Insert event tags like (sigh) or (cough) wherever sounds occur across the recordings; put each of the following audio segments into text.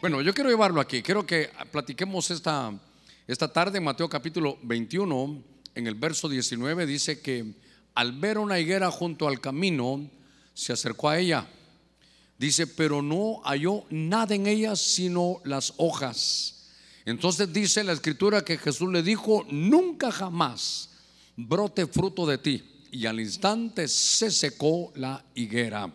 Bueno, yo quiero llevarlo aquí. Quiero que platiquemos esta, esta tarde Mateo capítulo 21, en el verso 19, dice que al ver una higuera junto al camino, se acercó a ella. Dice, pero no halló nada en ella sino las hojas. Entonces dice la escritura que Jesús le dijo, nunca jamás brote fruto de ti. Y al instante se secó la higuera.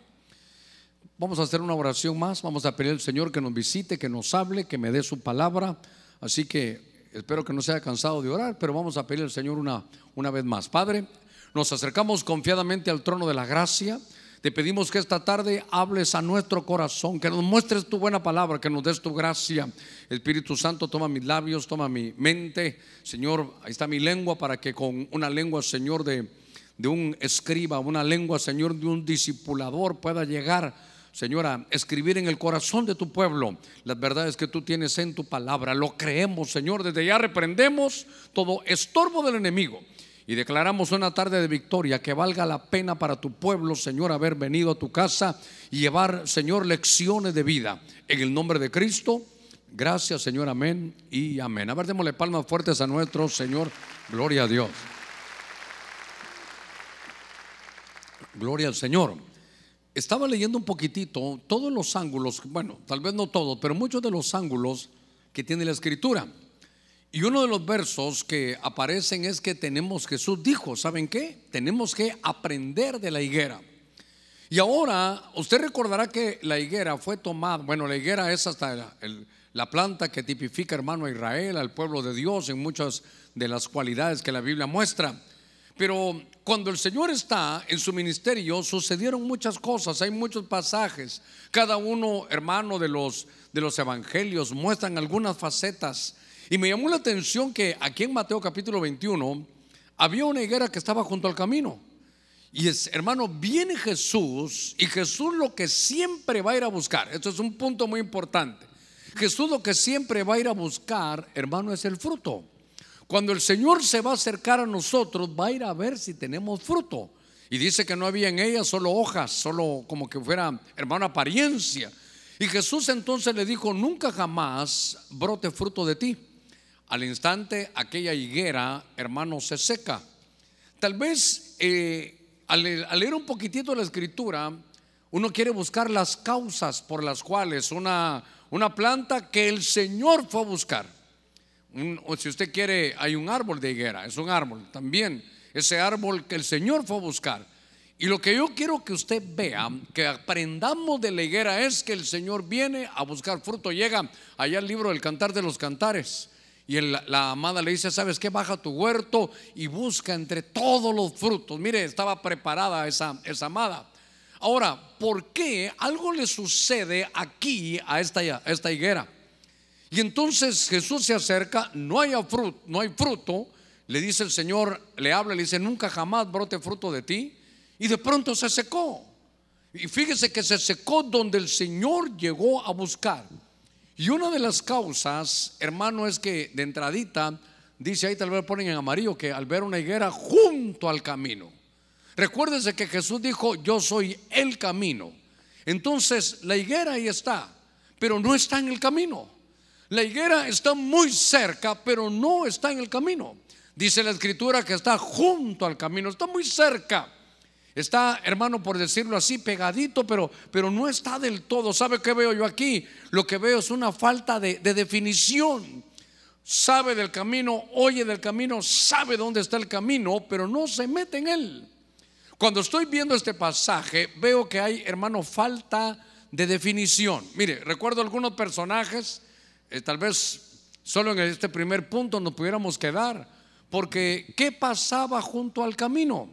Vamos a hacer una oración más. Vamos a pedir al Señor que nos visite, que nos hable, que me dé su palabra. Así que espero que no se haya cansado de orar, pero vamos a pedir al Señor una, una vez más. Padre, nos acercamos confiadamente al trono de la gracia. Te pedimos que esta tarde hables a nuestro corazón, que nos muestres tu buena palabra, que nos des tu gracia. Espíritu Santo, toma mis labios, toma mi mente. Señor, ahí está mi lengua para que con una lengua, Señor, de, de un escriba, una lengua, Señor, de un discipulador pueda llegar Señora, escribir en el corazón de tu pueblo las verdades que tú tienes en tu palabra. Lo creemos, Señor. Desde ya reprendemos todo estorbo del enemigo y declaramos una tarde de victoria que valga la pena para tu pueblo, Señor, haber venido a tu casa y llevar, Señor, lecciones de vida. En el nombre de Cristo, gracias, Señor, amén y amén. A ver, démosle palmas fuertes a nuestro Señor. Gloria a Dios. Gloria al Señor. Estaba leyendo un poquitito todos los ángulos, bueno, tal vez no todos, pero muchos de los ángulos que tiene la escritura. Y uno de los versos que aparecen es que tenemos, Jesús dijo, ¿saben qué? Tenemos que aprender de la higuera. Y ahora, usted recordará que la higuera fue tomada, bueno, la higuera es hasta la planta que tipifica, hermano, a Israel, al pueblo de Dios, en muchas de las cualidades que la Biblia muestra. Pero cuando el Señor está en su ministerio, sucedieron muchas cosas, hay muchos pasajes. Cada uno, hermano, de los, de los evangelios muestran algunas facetas. Y me llamó la atención que aquí en Mateo capítulo 21 había una higuera que estaba junto al camino. Y es, hermano, viene Jesús y Jesús lo que siempre va a ir a buscar. Esto es un punto muy importante. Jesús lo que siempre va a ir a buscar, hermano, es el fruto. Cuando el Señor se va a acercar a nosotros, va a ir a ver si tenemos fruto. Y dice que no había en ella solo hojas, solo como que fuera, hermano, apariencia. Y Jesús entonces le dijo, nunca jamás brote fruto de ti. Al instante aquella higuera, hermano, se seca. Tal vez eh, al, leer un poquitito la escritura, uno quiere buscar las causas por las cuales una, una planta que el Señor fue a buscar o si usted quiere, hay un árbol de higuera, es un árbol también, ese árbol que el Señor fue a buscar. Y lo que yo quiero que usted vea, que aprendamos de la higuera es que el Señor viene a buscar fruto. Llega allá el libro del Cantar de los Cantares. Y la amada le dice, ¿sabes qué? Baja tu huerto y busca entre todos los frutos. Mire, estaba preparada esa, esa amada. Ahora, ¿por qué algo le sucede aquí a esta, a esta higuera? Y entonces Jesús se acerca, no hay fruto, no hay fruto, le dice el Señor, le habla, le dice, nunca jamás brote fruto de ti. Y de pronto se secó. Y fíjese que se secó donde el Señor llegó a buscar. Y una de las causas, hermano, es que de entradita, dice ahí tal vez ponen en amarillo, que al ver una higuera junto al camino. Recuérdese que Jesús dijo, yo soy el camino. Entonces la higuera ahí está, pero no está en el camino. La higuera está muy cerca, pero no está en el camino. Dice la escritura que está junto al camino, está muy cerca. Está, hermano, por decirlo así, pegadito, pero, pero no está del todo. ¿Sabe qué veo yo aquí? Lo que veo es una falta de, de definición. Sabe del camino, oye del camino, sabe dónde está el camino, pero no se mete en él. Cuando estoy viendo este pasaje, veo que hay, hermano, falta de definición. Mire, recuerdo algunos personajes eh, tal vez solo en este primer punto nos pudiéramos quedar, porque ¿qué pasaba junto al camino?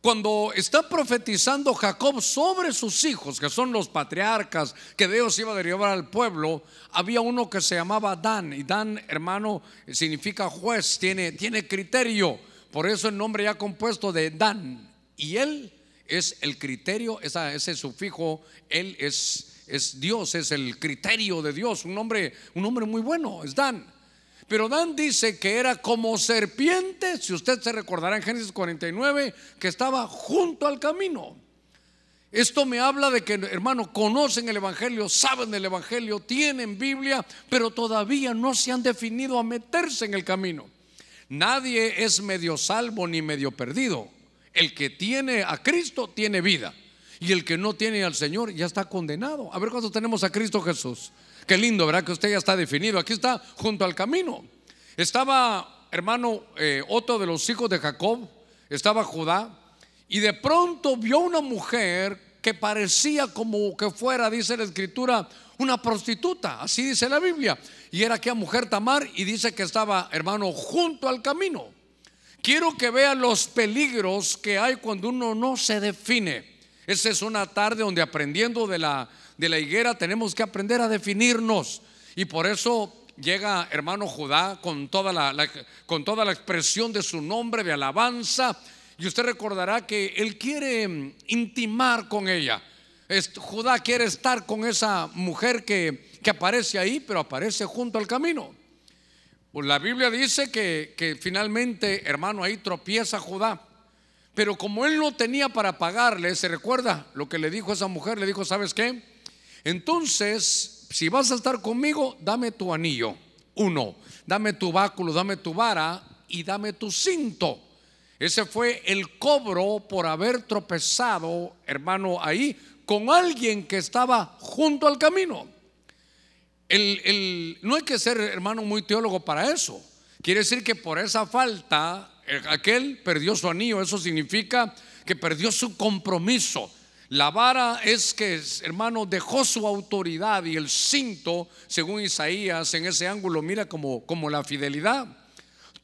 Cuando está profetizando Jacob sobre sus hijos, que son los patriarcas que Dios iba a derivar al pueblo, había uno que se llamaba Dan, y Dan, hermano, significa juez, tiene, tiene criterio, por eso el nombre ya compuesto de Dan, y él es el criterio, ese sufijo, él es es Dios, es el criterio de Dios, un hombre, un hombre muy bueno, es Dan. Pero Dan dice que era como serpiente, si usted se recordará en Génesis 49, que estaba junto al camino. Esto me habla de que, hermano, conocen el Evangelio, saben del Evangelio, tienen Biblia, pero todavía no se han definido a meterse en el camino. Nadie es medio salvo ni medio perdido. El que tiene a Cristo tiene vida. Y el que no tiene al Señor ya está condenado. A ver cuántos tenemos a Cristo Jesús. Qué lindo, ¿verdad? Que usted ya está definido. Aquí está junto al camino. Estaba, hermano, eh, otro de los hijos de Jacob, estaba Judá, y de pronto vio una mujer que parecía como que fuera, dice la escritura, una prostituta, así dice la Biblia. Y era aquella mujer Tamar y dice que estaba, hermano, junto al camino. Quiero que vean los peligros que hay cuando uno no se define. Esa es una tarde donde aprendiendo de la, de la higuera tenemos que aprender a definirnos. Y por eso llega hermano Judá con toda la, con toda la expresión de su nombre de alabanza. Y usted recordará que él quiere mm, intimar con ella. Judá quiere estar con esa mujer que, que aparece ahí, pero aparece junto al camino. Pues la Biblia dice que, que finalmente, hermano, ahí tropieza Judá. Pero como él no tenía para pagarle, ¿se recuerda lo que le dijo esa mujer? Le dijo, ¿sabes qué? Entonces, si vas a estar conmigo, dame tu anillo. Uno, dame tu báculo, dame tu vara y dame tu cinto. Ese fue el cobro por haber tropezado, hermano, ahí con alguien que estaba junto al camino. No hay que ser, hermano, muy teólogo para eso. Quiere decir que por esa falta, aquel perdió su anillo. Eso significa que perdió su compromiso. La vara es que, hermano, dejó su autoridad y el cinto, según Isaías, en ese ángulo, mira como, como la fidelidad.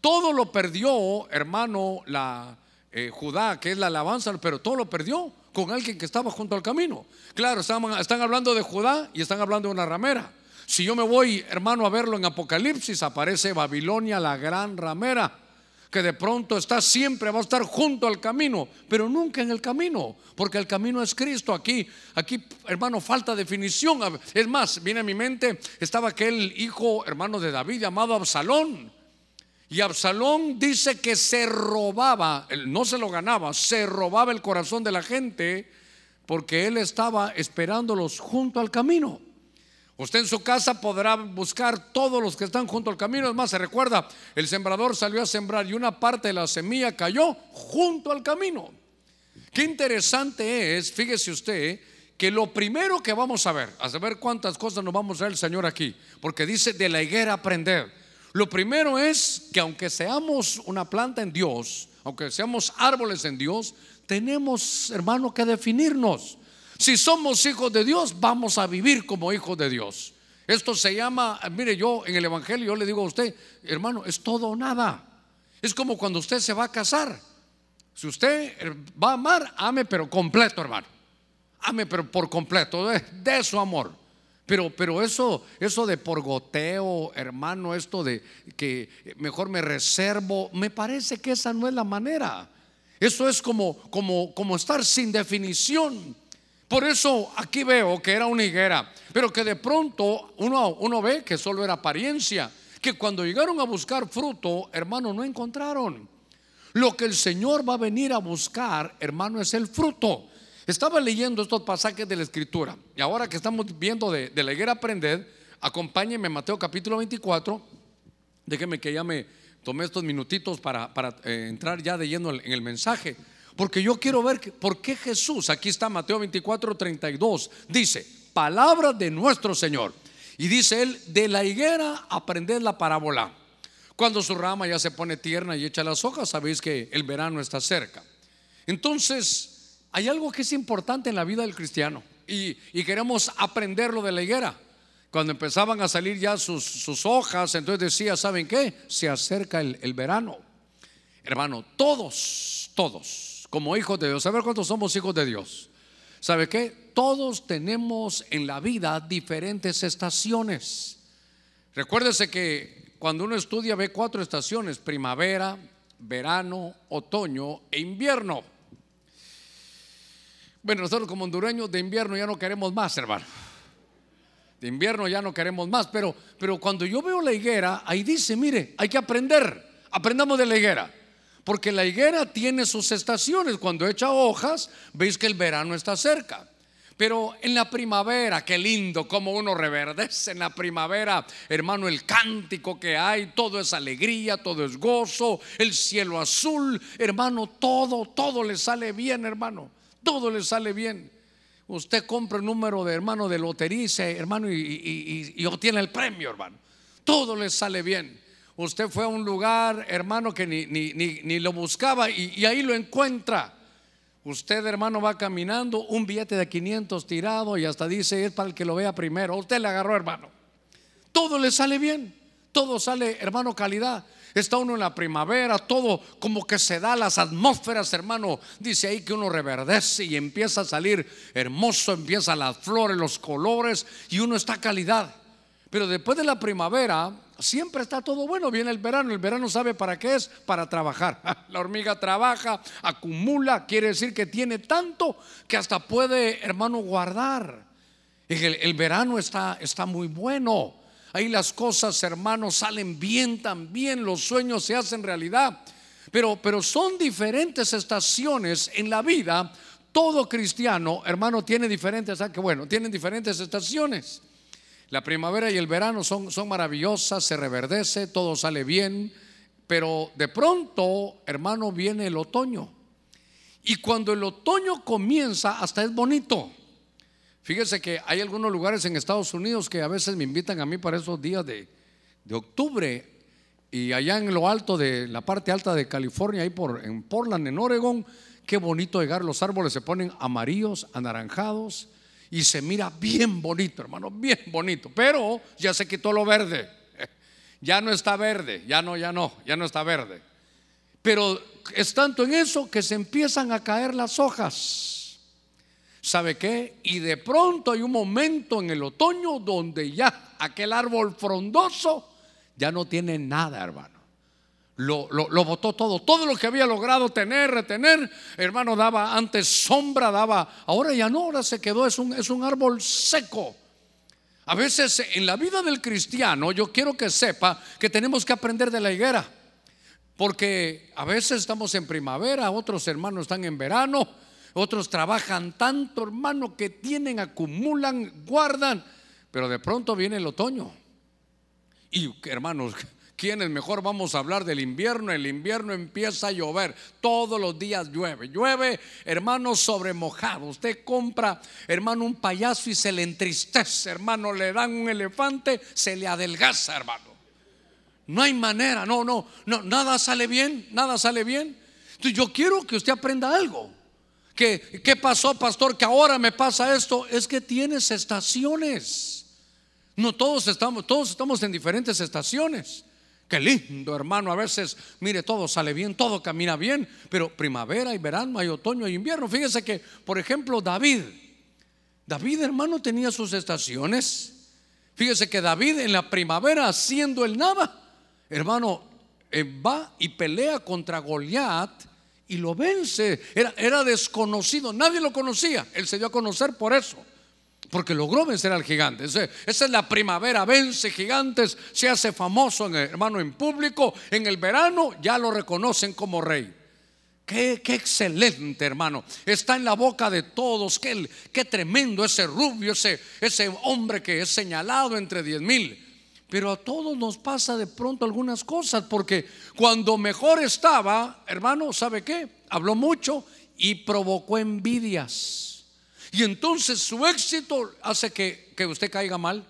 Todo lo perdió, hermano, la eh, Judá, que es la alabanza, pero todo lo perdió con alguien que estaba junto al camino. Claro, están, están hablando de Judá y están hablando de una ramera. Si yo me voy, hermano, a verlo en Apocalipsis, aparece Babilonia, la gran ramera, que de pronto está siempre, va a estar junto al camino, pero nunca en el camino, porque el camino es Cristo. Aquí, aquí, hermano, falta definición. Es más, viene a mi mente, estaba aquel hijo, hermano de David, llamado Absalón y Absalón dice que se robaba, no se lo ganaba, se robaba el corazón de la gente porque él estaba esperándolos junto al camino. Usted en su casa podrá buscar todos los que están junto al camino. Es más, se recuerda, el sembrador salió a sembrar y una parte de la semilla cayó junto al camino. Qué interesante es, fíjese usted, que lo primero que vamos a ver, a saber cuántas cosas nos vamos a ver el Señor aquí, porque dice de la higuera aprender. Lo primero es que aunque seamos una planta en Dios, aunque seamos árboles en Dios, tenemos, hermano, que definirnos. Si somos hijos de Dios, vamos a vivir como hijos de Dios. Esto se llama, mire, yo en el Evangelio yo le digo a usted, hermano, es todo o nada. Es como cuando usted se va a casar. Si usted va a amar, ame pero completo, hermano. Ame pero por completo, de su amor. Pero, pero eso, eso de por goteo, hermano, esto de que mejor me reservo, me parece que esa no es la manera. Eso es como, como, como estar sin definición. Por eso aquí veo que era una higuera, pero que de pronto uno, uno ve que solo era apariencia, que cuando llegaron a buscar fruto, hermano, no encontraron. Lo que el Señor va a venir a buscar, hermano, es el fruto. Estaba leyendo estos pasajes de la Escritura y ahora que estamos viendo de, la higuera aprender, acompáñenme Mateo capítulo 24. Déjenme que ya me tomé estos minutitos para, eh, entrar ya de lleno en el mensaje. Porque yo quiero ver por qué Jesús, aquí está Mateo 24, 32, dice, palabra de nuestro Señor. Y dice él, de la higuera aprended la parábola. Cuando su rama ya se pone tierna y echa las hojas, sabéis que el verano está cerca. Entonces, hay algo que es importante en la vida del cristiano y, queremos aprenderlo de la higuera. Cuando empezaban a salir ya sus, hojas, entonces decía, ¿saben qué? Se acerca el, el verano. Hermano, todos, todos, como hijos de Dios, a ver cuántos somos hijos de Dios. ¿Sabe qué? Todos tenemos en la vida diferentes estaciones. Recuérdese que cuando uno estudia ve cuatro estaciones, primavera, verano, otoño e invierno. Bueno, nosotros como hondureños de invierno ya no queremos más, hermano. De invierno ya no queremos más, pero, pero cuando yo veo la higuera, ahí dice, mire, hay que aprender, aprendamos de la higuera. Porque la higuera tiene sus estaciones. Cuando echa hojas, veis que el verano está cerca. Pero en la primavera, qué lindo como uno reverdece en la primavera, hermano, el cántico que hay, todo es alegría, todo es gozo, el cielo azul, hermano, todo, todo le sale bien, hermano, todo le sale bien. Usted compra el número de hermano de lotería, hermano, y, obtiene el premio, hermano. Todo le sale bien. Usted fue a un lugar, hermano, que ni, ni lo buscaba y ahí lo encuentra. Usted, hermano, va caminando, un billete de 500 tirado y hasta dice es para el que lo vea primero. Usted le agarró, hermano. Todo le sale bien, todo sale, hermano, calidad. Está uno en la primavera, todo como que se da las atmósferas, hermano. Dice ahí que uno reverdece y empieza a salir hermoso, empieza las flores, los colores y uno está calidad. Pero después de la primavera, siempre está todo bueno. Viene el verano, el verano sabe para qué es, para trabajar. (laughs) La hormiga trabaja, acumula, quiere decir que tiene tanto que hasta puede, hermano, guardar. El, el verano está, está muy bueno. Ahí las cosas, hermanos, salen bien también, los sueños se hacen realidad. Pero, pero son diferentes estaciones en la vida. Todo cristiano, hermano, tiene diferentes, que bueno, tienen diferentes estaciones. La primavera y el verano son, son maravillosas, se reverdece, todo sale bien, pero de pronto, hermano, viene el otoño. Y cuando el otoño comienza, hasta es bonito. Fíjese que hay algunos lugares en Estados Unidos que a veces me invitan a mí para esos días de, de octubre. Y allá en lo alto de la parte alta de California, ahí por, en Portland, en Oregon, qué bonito llegar. Los árboles se ponen amarillos, anaranjados y se mira bien bonito, hermano, bien bonito. Pero ya se quitó lo verde. (laughs) Ya no está verde, ya no, ya no, ya no está verde. Pero es tanto en eso que se empiezan a caer las hojas. ¿Sabe qué? Y de pronto hay un momento en el otoño donde ya aquel árbol frondoso ya no tiene nada, hermano lo, lo, botó todo. Todo lo que había logrado tener, retener, hermano, daba antes sombra, daba. Ahora ya no, ahora se quedó, es un, es un árbol seco. A veces en la vida del cristiano, yo quiero que sepa que tenemos que aprender de la higuera. Porque a veces estamos en primavera, otros hermanos están en verano, otros trabajan tanto, hermano, que tienen, acumulan, guardan, pero de pronto viene el otoño. Y hermanos, ¿Quiénes mejor vamos a hablar del invierno? El invierno empieza a llover, todos los días llueve. Llueve, hermano, sobre mojado. Usted compra, hermano, un payaso y se le entristece, hermano, le dan un elefante, se le adelgaza, hermano. No hay manera, no, no, no, nada sale bien, nada sale bien. Entonces yo quiero que usted aprenda algo. ¿Qué, ¿Qué pasó, pastor? Que ahora me pasa esto. Es que tienes estaciones. No todos estamos, todos estamos en diferentes estaciones. Qué lindo, hermano. A veces, mire, todo sale bien, todo camina bien, pero primavera y verano, hay otoño y invierno. Fíjese que, por ejemplo, David, David, hermano, tenía sus estaciones. Fíjese que David en la primavera, haciendo el nada, hermano, eh, va y pelea contra Goliat y lo vence. Era, era desconocido, nadie lo conocía. Él se dio a conocer por eso porque logró vencer al gigante. Esa es la primavera, vence gigantes, se hace famoso, en hermano, en público. En el verano ya lo reconocen como rey. Qué, excelente, hermano. Está en la boca de todos. Qué, qué tremendo ese rubio, ese, ese hombre que es señalado entre diez mil. Pero a todos nos pasa de pronto algunas cosas, porque cuando mejor estaba, hermano, ¿sabe qué? Habló mucho y provocó envidias. Y entonces su éxito hace que, usted caiga mal.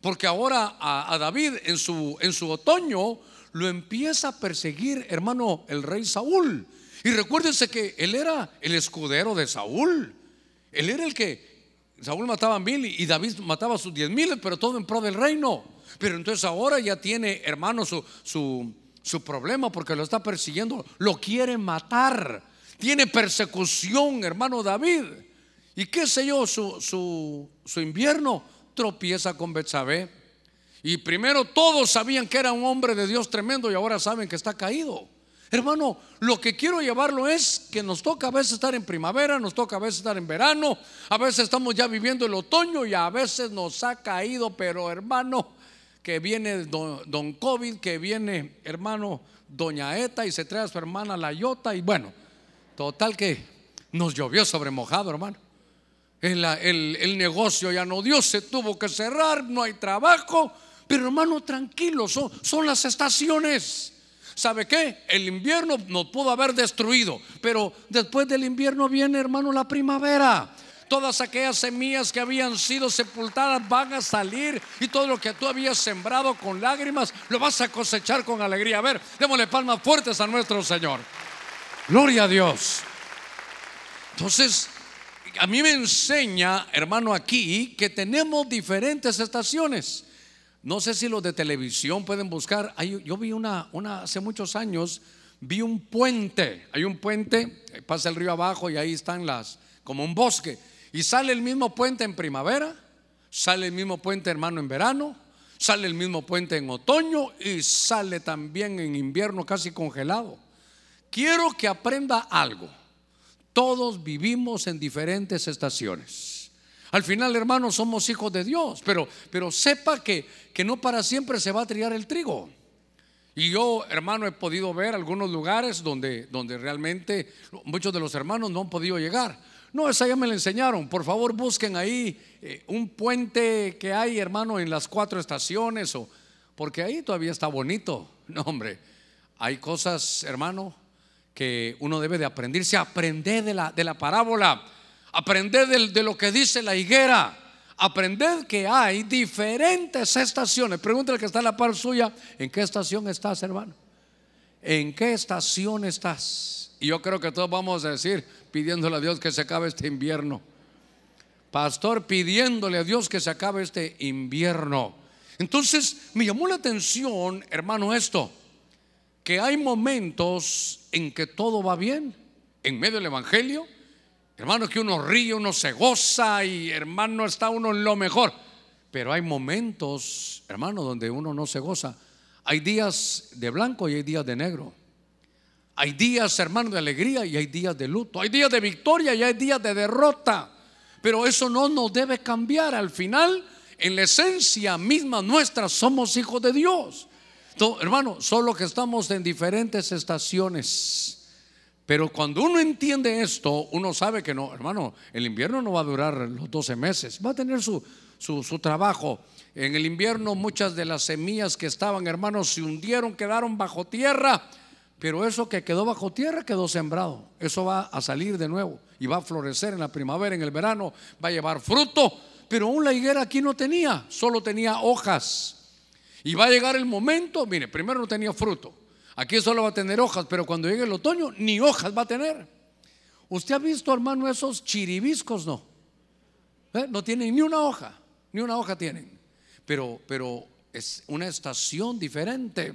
Porque ahora a, David en su, en su otoño lo empieza a perseguir, hermano, el rey Saúl. Y recuérdense que él era el escudero de Saúl. Él era el que Saúl mataba a mil y David mataba a sus diez mil, pero todo en pro del reino. Pero entonces ahora ya tiene, hermano, su, su, su problema porque lo está persiguiendo. Lo quiere matar. Tiene persecución, hermano David. Y qué sé yo, su, invierno tropieza con Betsabé. Y primero todos sabían que era un hombre de Dios tremendo y ahora saben que está caído. Hermano, lo que quiero llevarlo es que nos toca a veces estar en primavera, nos toca a veces estar en verano, a veces estamos ya viviendo el otoño y a veces nos ha caído, pero hermano, que viene don, don COVID, que viene hermano Doña Eta y se trae a su hermana La Yota y bueno, total que nos llovió sobre mojado, hermano. El, el- el negocio ya no dio, se tuvo que cerrar, no hay trabajo. Pero hermano, tranquilo, son, son las estaciones. ¿Sabe qué? El invierno nos pudo haber destruido, pero después del invierno viene, hermano, la primavera. Todas aquellas semillas que habían sido sepultadas van a salir y todo lo que tú habías sembrado con lágrimas lo vas a cosechar con alegría. A ver, démosle palmas fuertes a nuestro Señor. Gloria a Dios. Entonces, a mí me enseña, hermano, aquí que tenemos diferentes estaciones. No sé si los de televisión pueden buscar. Yo vi una, una, hace muchos años, vi un puente. Hay un puente, eh, pasa el río abajo y ahí están las, como un bosque. Y sale el mismo puente en primavera, sale el mismo puente, hermano, en verano, sale el mismo puente en otoño y sale también en invierno casi congelado. Quiero que aprenda algo. Todos vivimos en diferentes estaciones. Al final, hermanos, somos hijos de Dios, pero, pero sepa que, que no para siempre se va a triar el trigo. Y yo, hermano, he podido ver algunos lugares donde, donde realmente muchos de los hermanos no han podido llegar. No, esa ya me la enseñaron. Por favor, busquen ahí eh, un puente que hay, hermano, en las cuatro estaciones, o, porque ahí todavía está bonito. No, hombre, hay cosas, hermano, que uno debe de aprenderse, aprender de la, de la parábola, aprender de, lo que dice la higuera, aprender que hay diferentes estaciones. Pregúntale que está en la par suya, ¿en qué estación estás, hermano? ¿En qué estación estás? Y yo creo que todos vamos a decir, pidiéndole a Dios que se acabe este invierno. Pastor, pidiéndole a Dios que se acabe este invierno. Entonces, me llamó la atención, hermano, esto que hay momentos en que todo va bien, en medio del Evangelio, hermano, que uno ríe, uno se goza y hermano está uno en lo mejor. Pero hay momentos, hermano, donde uno no se goza. Hay días de blanco y hay días de negro. Hay días, hermano, de alegría y hay días de luto. Hay días de victoria y hay días de derrota. Pero eso no nos debe cambiar. Al final, en la esencia misma nuestra, somos hijos de Dios. Entonces, hermano, solo que estamos en diferentes estaciones. Pero cuando uno entiende esto, uno sabe que no, hermano, el invierno no va a durar los 12 meses, va a tener su, su, trabajo. En el invierno muchas de las semillas que estaban, hermanos, se hundieron, quedaron bajo tierra. Pero eso que quedó bajo tierra quedó sembrado. Eso va a salir de nuevo y va a florecer en la primavera, en el verano, va a llevar fruto. Pero aún la higuera aquí no tenía, solo tenía hojas. Y va a llegar el momento, mire, primero no tenía fruto. Aquí solo va a tener hojas, pero cuando llegue el otoño, ni hojas va a tener. ¿Usted ha visto, hermano, esos chiribiscos? No. ¿Eh? No tienen ni una hoja, ni una hoja tienen. Pero, pero es una estación diferente.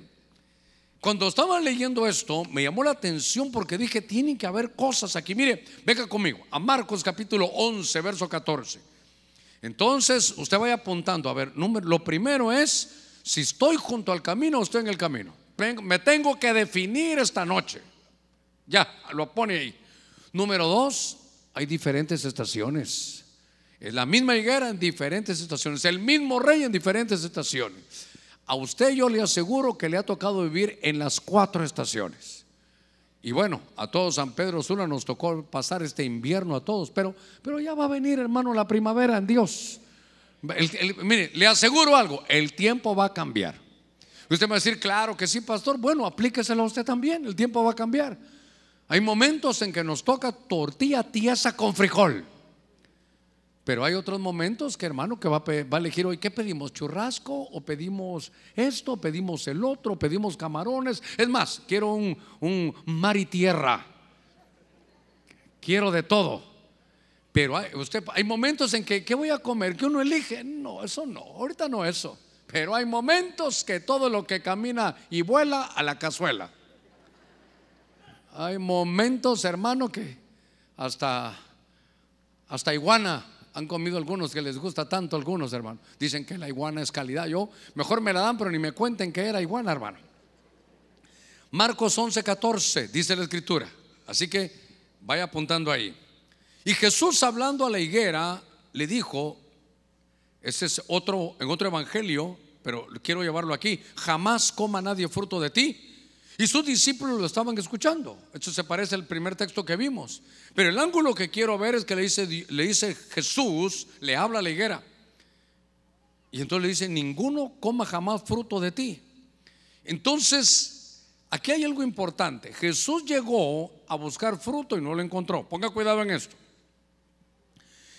Cuando estaba leyendo esto, me llamó la atención porque dije, tienen que haber cosas aquí. Mire, venga conmigo, a Marcos capítulo 11, verso 14. Entonces, usted vaya apuntando, a ver, número, lo primero es si estoy junto al camino estoy en el camino. Me tengo que definir esta noche. Ya, lo pone ahí. Número dos, hay diferentes estaciones. Es la misma higuera en diferentes estaciones, el mismo rey en diferentes estaciones. A usted yo le aseguro que le ha tocado vivir en las cuatro estaciones. Y bueno, a todos San Pedro Sula nos tocó pasar este invierno a todos, pero, pero ya va a venir, hermano, la primavera en Dios. Mire, le aseguro algo, el tiempo va a cambiar. Usted me va a decir, claro que sí, pastor. Bueno, aplíqueselo a usted también, el tiempo va a cambiar. Hay momentos en que nos toca tortilla tiesa con frijol. Pero hay otros momentos que hermano que va a, elegir hoy, ¿qué pedimos? ¿Churrasco? ¿O pedimos esto? ¿Pedimos el otro? ¿Pedimos camarones? Es más, quiero un mar y tierra. Quiero de todo. Pero hay, usted, hay momentos en que, ¿qué voy a comer? Que uno elige. No, eso no, ahorita no eso. Pero hay momentos que todo lo que camina y vuela a la cazuela. Hay momentos, hermano, que hasta, hasta iguana han comido algunos que les gusta tanto algunos, hermano. Dicen que la iguana es calidad. Yo mejor me la dan, pero ni me cuenten que era iguana, hermano. Marcos 11, 14, dice la escritura. Así que vaya apuntando ahí. Y Jesús hablando a la higuera le dijo, ese es otro, en otro evangelio, pero quiero llevarlo aquí. Jamás coma nadie fruto de ti. Y sus discípulos lo estaban escuchando. Eso se parece al primer texto que vimos. Pero el ángulo que quiero ver es que le dice, le dice Jesús, le habla a la higuera. Y entonces le dice, ninguno coma jamás fruto de ti. Entonces, aquí hay algo importante. Jesús llegó a buscar fruto y no lo encontró. Ponga cuidado en esto.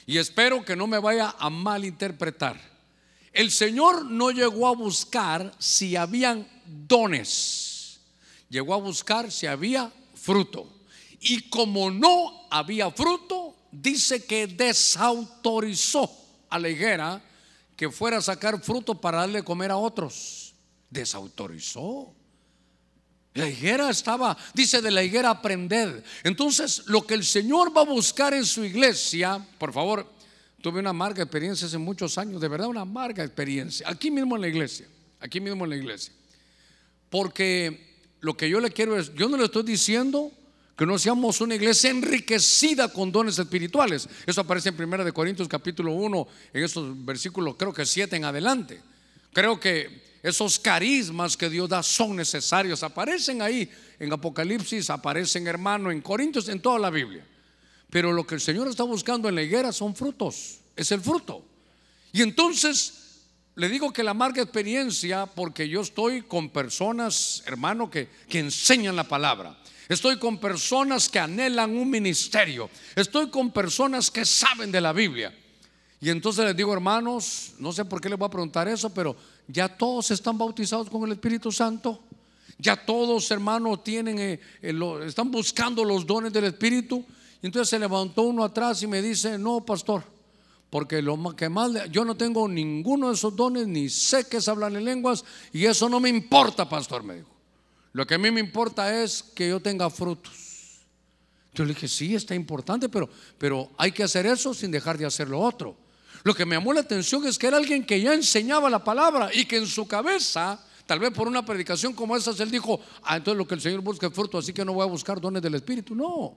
Y espero que no me vaya a malinterpretar. El Señor no llegó a buscar si habían dones. Llegó a buscar si había fruto. Y como no había fruto, dice que desautorizó a la higuera que fuera a sacar fruto para darle comer a otros. Desautorizó. La higuera estaba, dice de la higuera aprender. Entonces, lo que el Señor va a buscar en su iglesia, por favor, tuve una amarga experiencia hace muchos años, de verdad una amarga experiencia, aquí mismo en la iglesia, aquí mismo en la iglesia. Porque lo que yo le quiero es, yo no le estoy diciendo que no seamos una iglesia enriquecida con dones espirituales. Eso aparece en 1 de Corintios capítulo 1, en esos versículos creo que 7 en adelante. Creo que esos carismas que Dios da son necesarios. Aparecen ahí en Apocalipsis, aparecen hermano en Corintios, en toda la Biblia. Pero lo que el Señor está buscando en la higuera son frutos, es el fruto. Y entonces le digo que la amarga experiencia, porque yo estoy con personas, hermano, que, que enseñan la palabra. Estoy con personas que anhelan un ministerio. Estoy con personas que saben de la Biblia. Y entonces les digo, hermanos, no sé por qué les voy a preguntar eso, pero ya todos están bautizados con el Espíritu Santo. Ya todos, hermanos, tienen, eh, eh, están buscando los dones del Espíritu. Y entonces se levantó uno atrás y me dice, no, pastor, porque lo que más, yo no tengo ninguno de esos dones, ni sé que es hablar en lenguas, y eso no me importa, pastor, me dijo. Lo que a mí me importa es que yo tenga frutos. Yo le dije, sí, está importante, pero, pero hay que hacer eso sin dejar de hacer lo otro. Lo que me llamó la atención es que era alguien que ya enseñaba la palabra y que en su cabeza, tal vez por una predicación como esa, él dijo, ah, entonces lo que el Señor busca es fruto, así que no voy a buscar dones del Espíritu. No,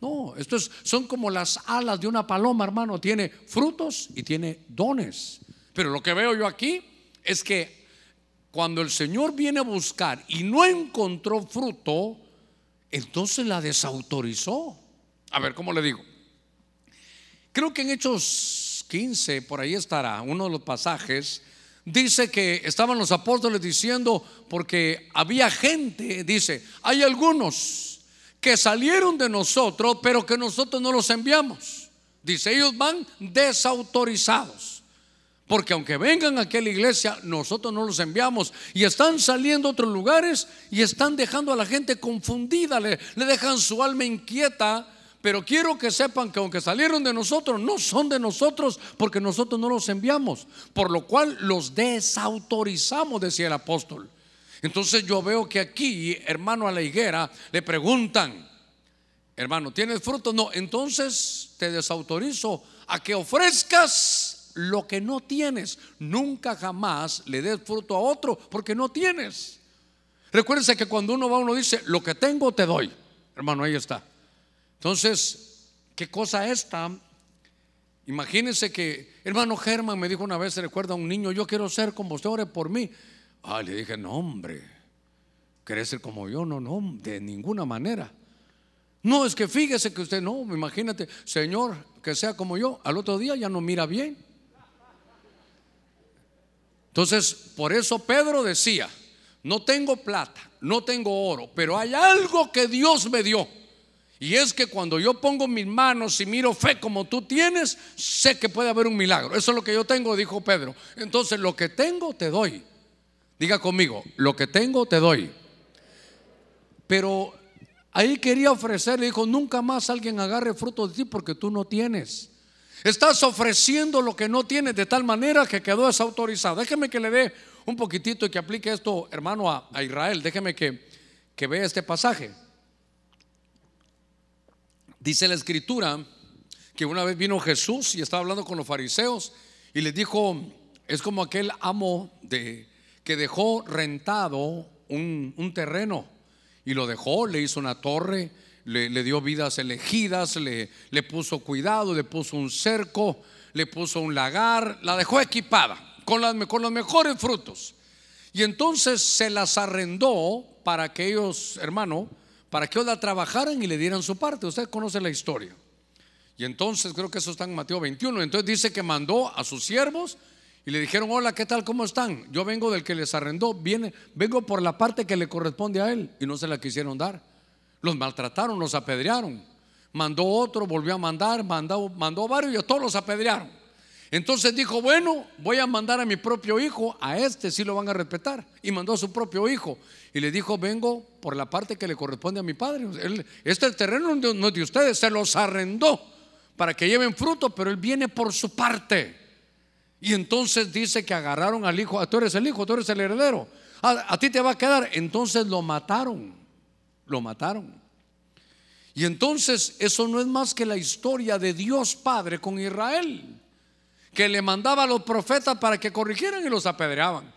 no, esto son como las alas de una paloma, hermano. Tiene frutos y tiene dones. Pero lo que veo yo aquí es que cuando el Señor viene a buscar y no encontró fruto, entonces la desautorizó. A ver, ¿cómo le digo? Creo que en Hechos 15, por ahí estará, uno de los pasajes, dice que estaban los apóstoles diciendo, porque había gente, dice, hay algunos que salieron de nosotros, pero que nosotros no los enviamos. Dice, ellos van desautorizados. Porque aunque vengan aquí a la iglesia, nosotros no los enviamos. Y están saliendo a otros lugares y están dejando a la gente confundida, le, le dejan su alma inquieta. Pero quiero que sepan que aunque salieron de nosotros, no son de nosotros porque nosotros no los enviamos. Por lo cual los desautorizamos, decía el apóstol. Entonces yo veo que aquí, hermano a la higuera, le preguntan, hermano, ¿tienes fruto? No, entonces te desautorizo a que ofrezcas lo que no tienes. Nunca jamás le des fruto a otro porque no tienes. Recuérdense que cuando uno va, uno dice, lo que tengo te doy. Hermano, ahí está. Entonces, ¿qué cosa esta? Imagínense que, hermano Germán me dijo una vez, se recuerda a un niño, yo quiero ser como usted, ore por mí. Ah, le dije, no, hombre, ¿querés ser como yo? No, no, de ninguna manera. No, es que fíjese que usted, no, imagínate, Señor, que sea como yo, al otro día ya no mira bien. Entonces, por eso Pedro decía, no tengo plata, no tengo oro, pero hay algo que Dios me dio. Y es que cuando yo pongo mis manos y miro fe como tú tienes, sé que puede haber un milagro. Eso es lo que yo tengo, dijo Pedro. Entonces, lo que tengo, te doy. Diga conmigo, lo que tengo, te doy. Pero ahí quería ofrecerle, dijo, nunca más alguien agarre fruto de ti porque tú no tienes. Estás ofreciendo lo que no tienes de tal manera que quedó desautorizado. Déjeme que le dé un poquitito y que aplique esto, hermano, a, Israel. Déjeme que, que vea este pasaje. Dice la escritura que una vez vino Jesús y estaba hablando con los fariseos y les dijo, es como aquel amo de, que dejó rentado un, un terreno y lo dejó, le hizo una torre le, dio vidas elegidas, le, le puso cuidado, le puso un cerco, le puso un lagar, la dejó equipada. con, las, con los mejores frutos. Y entonces se las arrendó para que ellos, hermano, para que la trabajaran y le dieran su parte. Usted conoce la historia. Y entonces creo que eso está en Mateo 21. Entonces dice que mandó a sus siervos y le dijeron, hola, ¿qué tal? ¿Cómo están? Yo vengo del que les arrendó, viene, vengo por la parte que le corresponde a él. Y no se la quisieron dar. Los maltrataron, los apedrearon. Mandó otro, volvió a mandar, mandó, mandó varios y a todos los apedrearon. Entonces dijo, bueno, voy a mandar a mi propio hijo, a este sí lo van a respetar. Y mandó a su propio hijo. Y le dijo, vengo por la parte que le corresponde a mi padre. este terreno no es de ustedes, se los arrendó para que lleven fruto, pero él viene por su parte. Y entonces dice que agarraron al hijo, ah, tú eres el hijo, tú eres el heredero, a, a ti te va a quedar. Entonces lo mataron, lo mataron. Y entonces eso no es más que la historia de Dios Padre con Israel, que le mandaba a los profetas para que corrigieran y los apedreaban.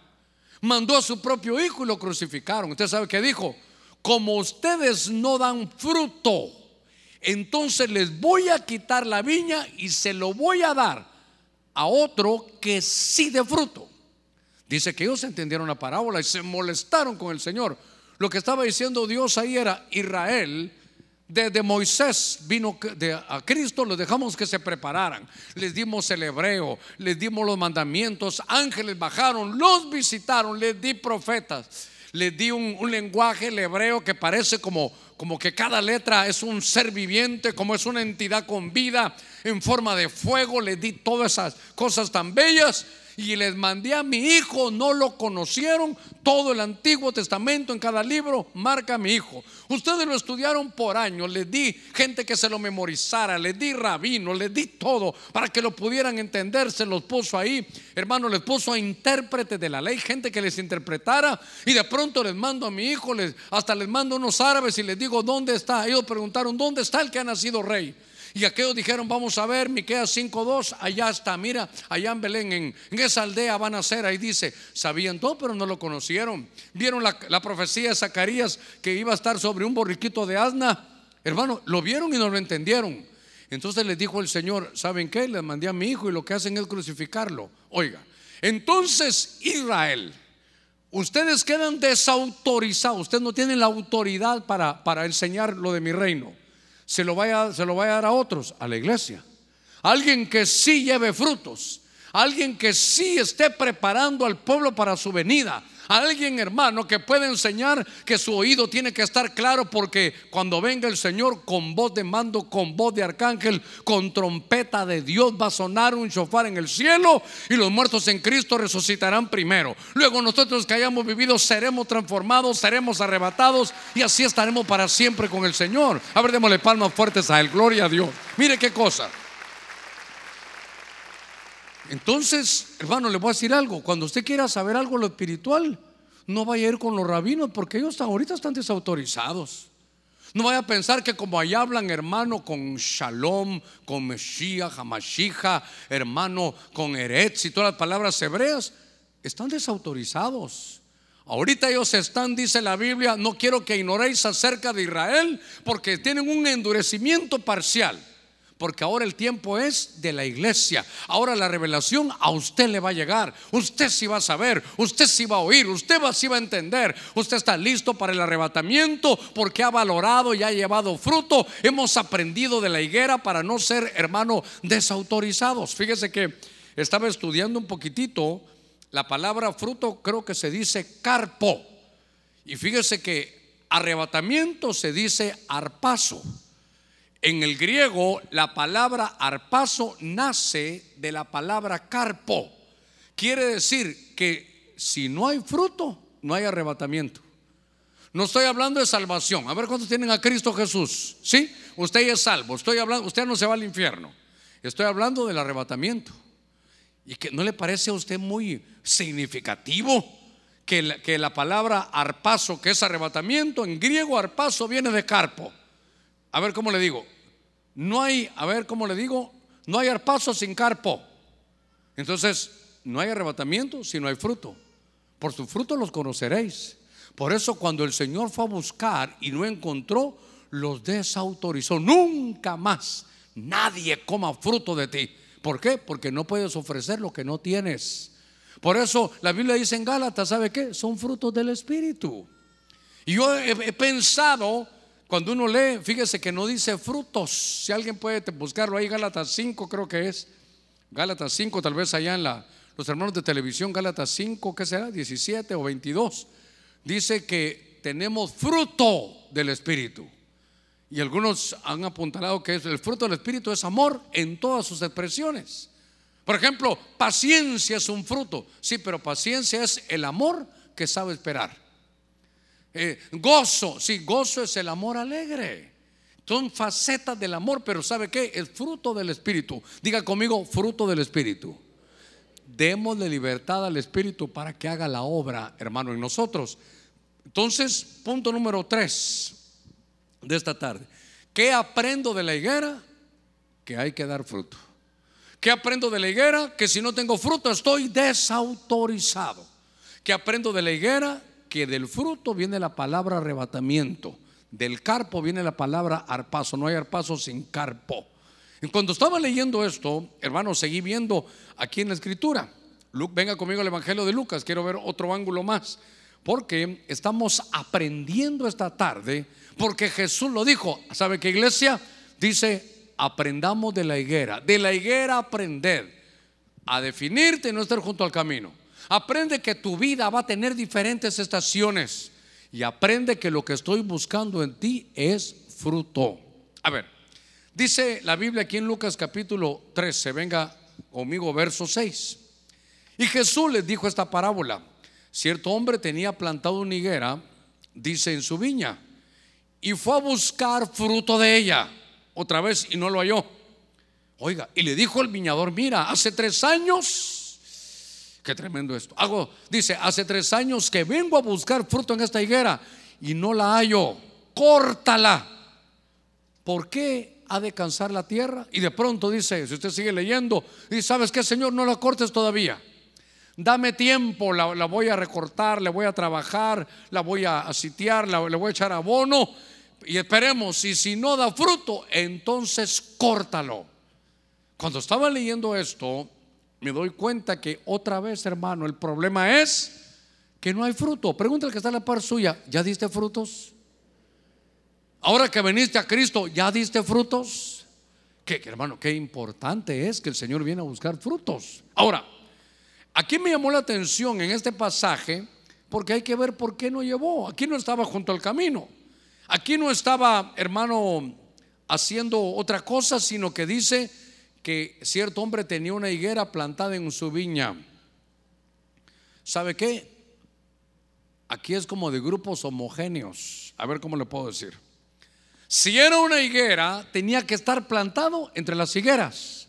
Mandó a su propio hijo y lo crucificaron. Usted sabe que dijo, como ustedes no dan fruto, entonces les voy a quitar la viña y se lo voy a dar a otro que sí de fruto. Dice que ellos entendieron la parábola y se molestaron con el Señor. Lo que estaba diciendo Dios ahí era Israel. Desde Moisés vino a Cristo, les dejamos que se prepararan. Les dimos el hebreo, les dimos los mandamientos, ángeles bajaron, los visitaron, les di profetas, les di un, lenguaje, el hebreo, que parece como como que cada letra es un ser viviente, como es una entidad con vida en forma de fuego. Le di todas esas cosas tan bellas y les mandé a mi hijo, no lo conocieron. Todo el Antiguo Testamento en cada libro marca a mi hijo. Ustedes lo estudiaron por años, les di gente que se lo memorizara, les di rabino, les di todo para que lo pudieran entender. Se los puso ahí, hermano, les puso a intérpretes de la ley, gente que les interpretara. Y de pronto les mando a mi hijo, les, hasta les mando unos árabes y les digo, ¿dónde está? Ellos preguntaron, ¿dónde está el que ha nacido rey? Y aquellos dijeron, vamos a ver, Miqueas 5.2, allá está, mira, allá en Belén, en, esa aldea van a ser, ahí dice, sabían todo, pero no lo conocieron. Vieron la, la profecía de Zacarías que iba a estar sobre un borriquito de asna. Hermano, lo vieron y no lo entendieron. Entonces les dijo el Señor, ¿saben qué? Les mandé a mi hijo y lo que hacen es crucificarlo. Oiga, entonces Israel, ustedes quedan desautorizados, ustedes no tienen la autoridad para, para enseñar lo de mi reino se lo vaya, se lo vaya a dar a otros, a la iglesia. Alguien que sí lleve frutos, alguien que sí esté preparando al pueblo para su venida, alguien hermano que pueda enseñar que su oído tiene que estar claro porque cuando venga el Señor con voz de mando, con voz de arcángel, con trompeta de Dios va a sonar un shofar en el cielo y los muertos en Cristo resucitarán primero. Luego nosotros que hayamos vivido seremos transformados, seremos arrebatados y así estaremos para siempre con el Señor. A ver, démosle palmas fuertes a Él, gloria a Dios. Mire qué cosa. Entonces, hermano, le voy a decir algo. Cuando usted quiera saber algo lo espiritual, no vaya a ir con los rabinos porque ellos ahorita están desautorizados. No vaya a pensar que como allá hablan, hermano, con Shalom, con Mesías, Hamashija, hermano, con Eretz y todas las palabras hebreas, están desautorizados. Ahorita ellos están, dice la Biblia, no quiero que ignoréis acerca de Israel porque tienen un endurecimiento parcial. Porque ahora el tiempo es de la iglesia. Ahora la revelación a usted le va a llegar. Usted sí va a saber. Usted sí va a oír. Usted va, sí va a entender. Usted está listo para el arrebatamiento porque ha valorado y ha llevado fruto. Hemos aprendido de la higuera para no ser, hermano, desautorizados. Fíjese que estaba estudiando un poquitito. La palabra fruto creo que se dice carpo. Y fíjese que arrebatamiento se dice arpazo. En el griego, la palabra arpazo nace de la palabra carpo. Quiere decir que si no hay fruto, no hay arrebatamiento. No estoy hablando de salvación. A ver cuántos tienen a Cristo Jesús. ¿Sí? Usted es salvo. Estoy hablando, usted no se va al infierno. Estoy hablando del arrebatamiento. ¿Y que no le parece a usted muy significativo que la, que la palabra arpazo, que es arrebatamiento, en griego arpazo viene de carpo? A ver cómo le digo. No hay, a ver cómo le digo, no hay arpazo sin carpo. Entonces, no hay arrebatamiento si no hay fruto. Por su fruto los conoceréis. Por eso cuando el Señor fue a buscar y no encontró, los desautorizó. Nunca más nadie coma fruto de ti. ¿Por qué? Porque no puedes ofrecer lo que no tienes. Por eso la Biblia dice en Gálatas, ¿sabe qué? Son frutos del Espíritu. Y yo he, he pensado, cuando uno lee, fíjese que no dice frutos. Si alguien puede buscarlo ahí, Gálatas 5 creo que es. Gálatas 5, tal vez allá en la, los hermanos de televisión, Gálatas 5, ¿qué será? 17 o 22. Dice que tenemos fruto del Espíritu. Y algunos han apuntado que el fruto del Espíritu es amor en todas sus expresiones. Por ejemplo, paciencia es un fruto. Sí, pero paciencia es el amor que sabe esperar. Eh, gozo, sí, gozo es el amor alegre. Son facetas del amor, pero ¿sabe qué? Es fruto del Espíritu. Diga conmigo, fruto del Espíritu. Démosle libertad al Espíritu para que haga la obra, hermano, en nosotros. Entonces, punto número tres de esta tarde. ¿Qué aprendo de la higuera? Que hay que dar fruto. ¿Qué aprendo de la higuera? Que si no tengo fruto estoy desautorizado. ¿Qué aprendo de la higuera? Que del fruto viene la palabra arrebatamiento. Del carpo viene la palabra arpazo. No hay arpazo sin carpo. Y cuando estaba leyendo esto, hermano, seguí viendo aquí en la escritura. venga conmigo al Evangelio de Lucas. Quiero ver otro ángulo más. Porque estamos aprendiendo esta tarde, porque Jesús lo dijo. ¿Sabe qué iglesia? Dice, aprendamos de la higuera. De la higuera aprender a definirte y no estar junto al camino. Aprende que tu vida va a tener diferentes estaciones. Y aprende que lo que estoy buscando en ti es fruto. A ver, dice la Biblia aquí en Lucas capítulo 13, venga conmigo verso 6. Y Jesús les dijo esta parábola. Cierto hombre tenía plantado una higuera, dice en su viña, y fue a buscar fruto de ella otra vez y no lo halló. Oiga, y le dijo el viñador, mira, hace tres años, qué tremendo esto. Hago, dice, hace tres años que vengo a buscar fruto en esta higuera y no la hallo, córtala. ¿Por qué ha de cansar la tierra? Y de pronto dice, si usted sigue leyendo, y sabes qué, Señor, no la cortes todavía. Dame tiempo, la, voy a recortar, le voy a trabajar, la voy a, sitiar, la, le voy a echar abono y esperemos. Y si no da fruto, entonces córtalo. Cuando estaba leyendo esto, me doy cuenta que otra vez, hermano, el problema es que no hay fruto. Pregúntale que está en la par suya, ¿ya diste frutos? Ahora que veniste a Cristo, ¿ya diste frutos? Que hermano, qué importante es que el Señor viene a buscar frutos. Ahora, Aquí me llamó la atención en este pasaje porque hay que ver por qué no llevó. Aquí no estaba junto al camino. Aquí no estaba, hermano, haciendo otra cosa, sino que dice que cierto hombre tenía una higuera plantada en su viña. ¿Sabe qué? Aquí es como de grupos homogéneos. A ver cómo le puedo decir. Si era una higuera, tenía que estar plantado entre las higueras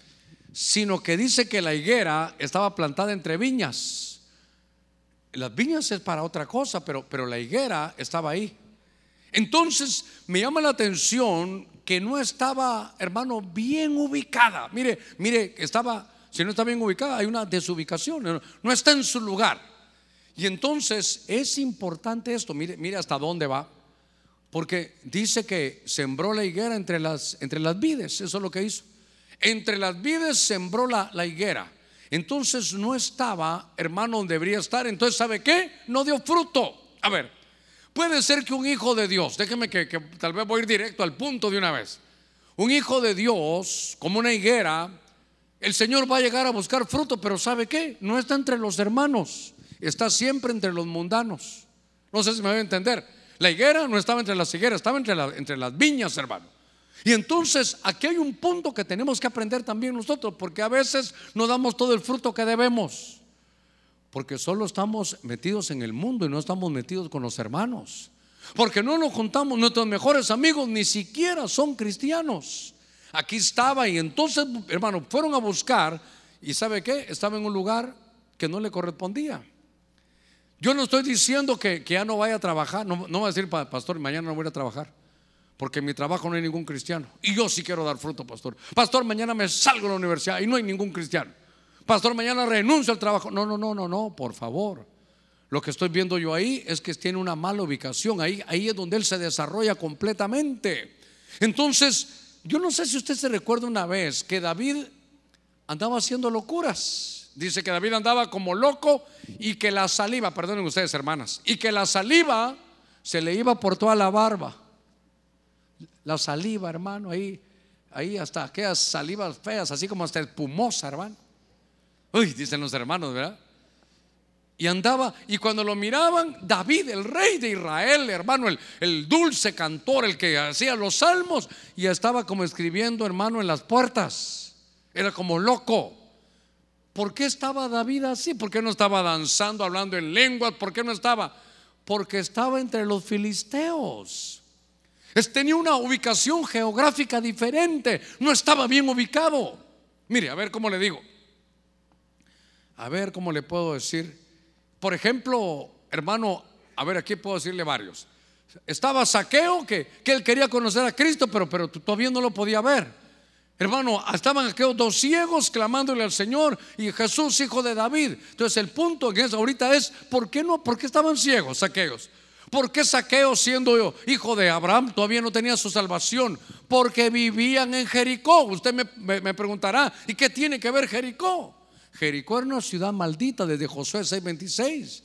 sino que dice que la higuera estaba plantada entre viñas. Las viñas es para otra cosa, pero, pero la higuera estaba ahí. Entonces me llama la atención que no estaba, hermano, bien ubicada. Mire, mire, estaba, si no está bien ubicada, hay una desubicación, no, está en su lugar. Y entonces es importante esto, mire, mire hasta dónde va. Porque dice que sembró la higuera entre las, entre las vides, eso es lo que hizo. Entre las vides sembró la, higuera. Entonces no estaba, hermano, donde debería estar. Entonces, ¿sabe qué? No dio fruto. A ver, puede ser que un hijo de Dios, déjeme que, que tal vez voy a ir directo al punto de una vez. Un hijo de Dios, como una higuera, el Señor va a llegar a buscar fruto, pero ¿sabe qué? No está entre los hermanos, está siempre entre los mundanos. No sé si me voy a entender. La higuera no estaba entre las higueras, estaba entre, entre las viñas, hermano. Y entonces aquí hay un punto que tenemos que aprender también nosotros, porque a veces no damos todo el fruto que debemos, porque solo estamos metidos en el mundo y no estamos metidos con los hermanos, porque no nos juntamos, nuestros mejores amigos ni siquiera son cristianos. Aquí estaba y entonces, hermano, fueron a buscar y ¿sabe qué? Estaba en un lugar que no le correspondía. Yo no estoy diciendo que, ya no vaya a trabajar, no, no va a decir, pastor, mañana no voy a trabajar. Porque en mi trabajo no hay ningún cristiano. Y yo sí quiero dar fruto, pastor. Pastor, mañana me salgo de la universidad y no hay ningún cristiano. Pastor, mañana renuncio al trabajo. No, no, no, no, no, por favor. Lo que estoy viendo yo ahí es que tiene una mala ubicación. Ahí, ahí es donde él se desarrolla completamente. Entonces, yo no sé si usted se recuerda una vez que David andaba haciendo locuras. Dice que David andaba como loco y que la saliva, perdonen ustedes hermanas, y que la saliva se le iba por toda la barba. La saliva, hermano, ahí, ahí hasta aquellas salivas feas, así como hasta espumosa, hermano. Dicen los hermanos, ¿verdad? Y andaba, y cuando lo miraban, David, el rey de Israel, hermano, el, el, dulce cantor, el que hacía los salmos, y estaba como escribiendo, hermano, en las puertas. Era como loco. ¿Por qué estaba David así? ¿Por qué no estaba danzando, hablando en lenguas? ¿Por qué no estaba? Porque estaba entre los filisteos. tenía una ubicación geográfica diferente. No estaba bien ubicado. Mire, a ver cómo le digo. A ver cómo le puedo decir. Por ejemplo, hermano, a ver, aquí puedo decirle varios. Estaba Saqueo, que, que él quería conocer a Cristo, pero, pero todavía no lo podía ver. Hermano, estaban aquellos dos ciegos clamándole al Señor y Jesús, hijo de David. Entonces el punto que es ahorita es, ¿por qué no? ¿Por qué estaban ciegos aquellos? ¿Por qué Saqueo siendo hijo de Abraham todavía no tenía su salvación? Porque vivían en Jericó. Usted me, me preguntará, ¿y qué tiene que ver Jericó? Jericó era una ciudad maldita desde Josué 6:26.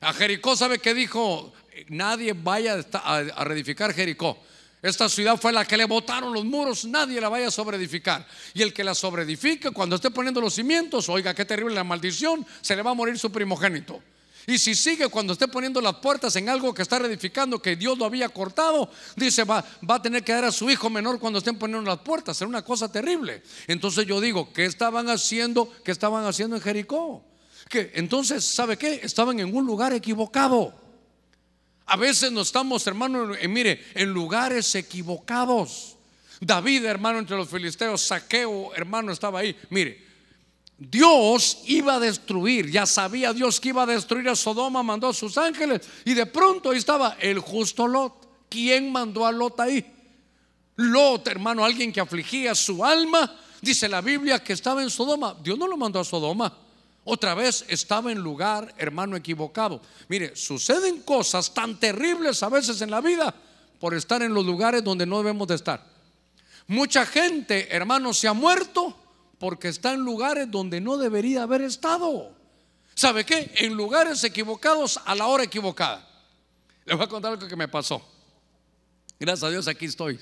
A Jericó, ¿sabe qué dijo? Nadie vaya a reedificar Jericó. Esta ciudad fue la que le botaron los muros, nadie la vaya a sobreedificar. Y el que la sobreedifique, cuando esté poniendo los cimientos, oiga, qué terrible la maldición, se le va a morir su primogénito. Y si sigue cuando esté poniendo las puertas en algo que está reedificando, que Dios lo había cortado, dice, va, va a tener que dar a su hijo menor cuando estén poniendo las puertas. Será una cosa terrible. Entonces yo digo, ¿qué estaban haciendo? ¿Qué estaban haciendo en Jericó? Que entonces, ¿sabe qué? Estaban en un lugar equivocado. A veces nos estamos, hermano, eh, mire, en lugares equivocados. David, hermano, entre los filisteos, Saqueo, hermano, estaba ahí. Mire, Dios iba a destruir, ya sabía Dios que iba a destruir a Sodoma, mandó a sus ángeles y de pronto ahí estaba el justo Lot. ¿Quién mandó a Lot ahí? Lot, hermano, alguien que afligía su alma. Dice la Biblia que estaba en Sodoma. Dios no lo mandó a Sodoma. Otra vez estaba en lugar, hermano, equivocado. Mire, suceden cosas tan terribles a veces en la vida por estar en los lugares donde no debemos de estar. Mucha gente, hermano, se ha muerto porque está en lugares donde no debería haber estado. ¿Sabe qué? En lugares equivocados a la hora equivocada. Le voy a contar algo que me pasó. Gracias a Dios aquí estoy.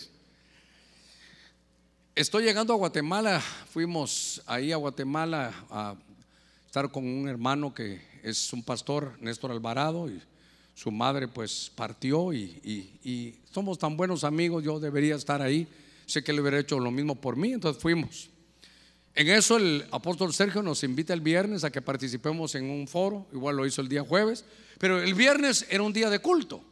Estoy llegando a Guatemala. Fuimos ahí a Guatemala a estar con un hermano que es un pastor, Néstor Alvarado, y su madre pues partió y, somos tan buenos amigos, yo debería estar ahí, sé que le hubiera hecho lo mismo por mí, entonces fuimos. En eso el apóstol Sergio nos invita el viernes a que participemos en un foro, igual lo hizo el día jueves, pero el viernes era un día de culto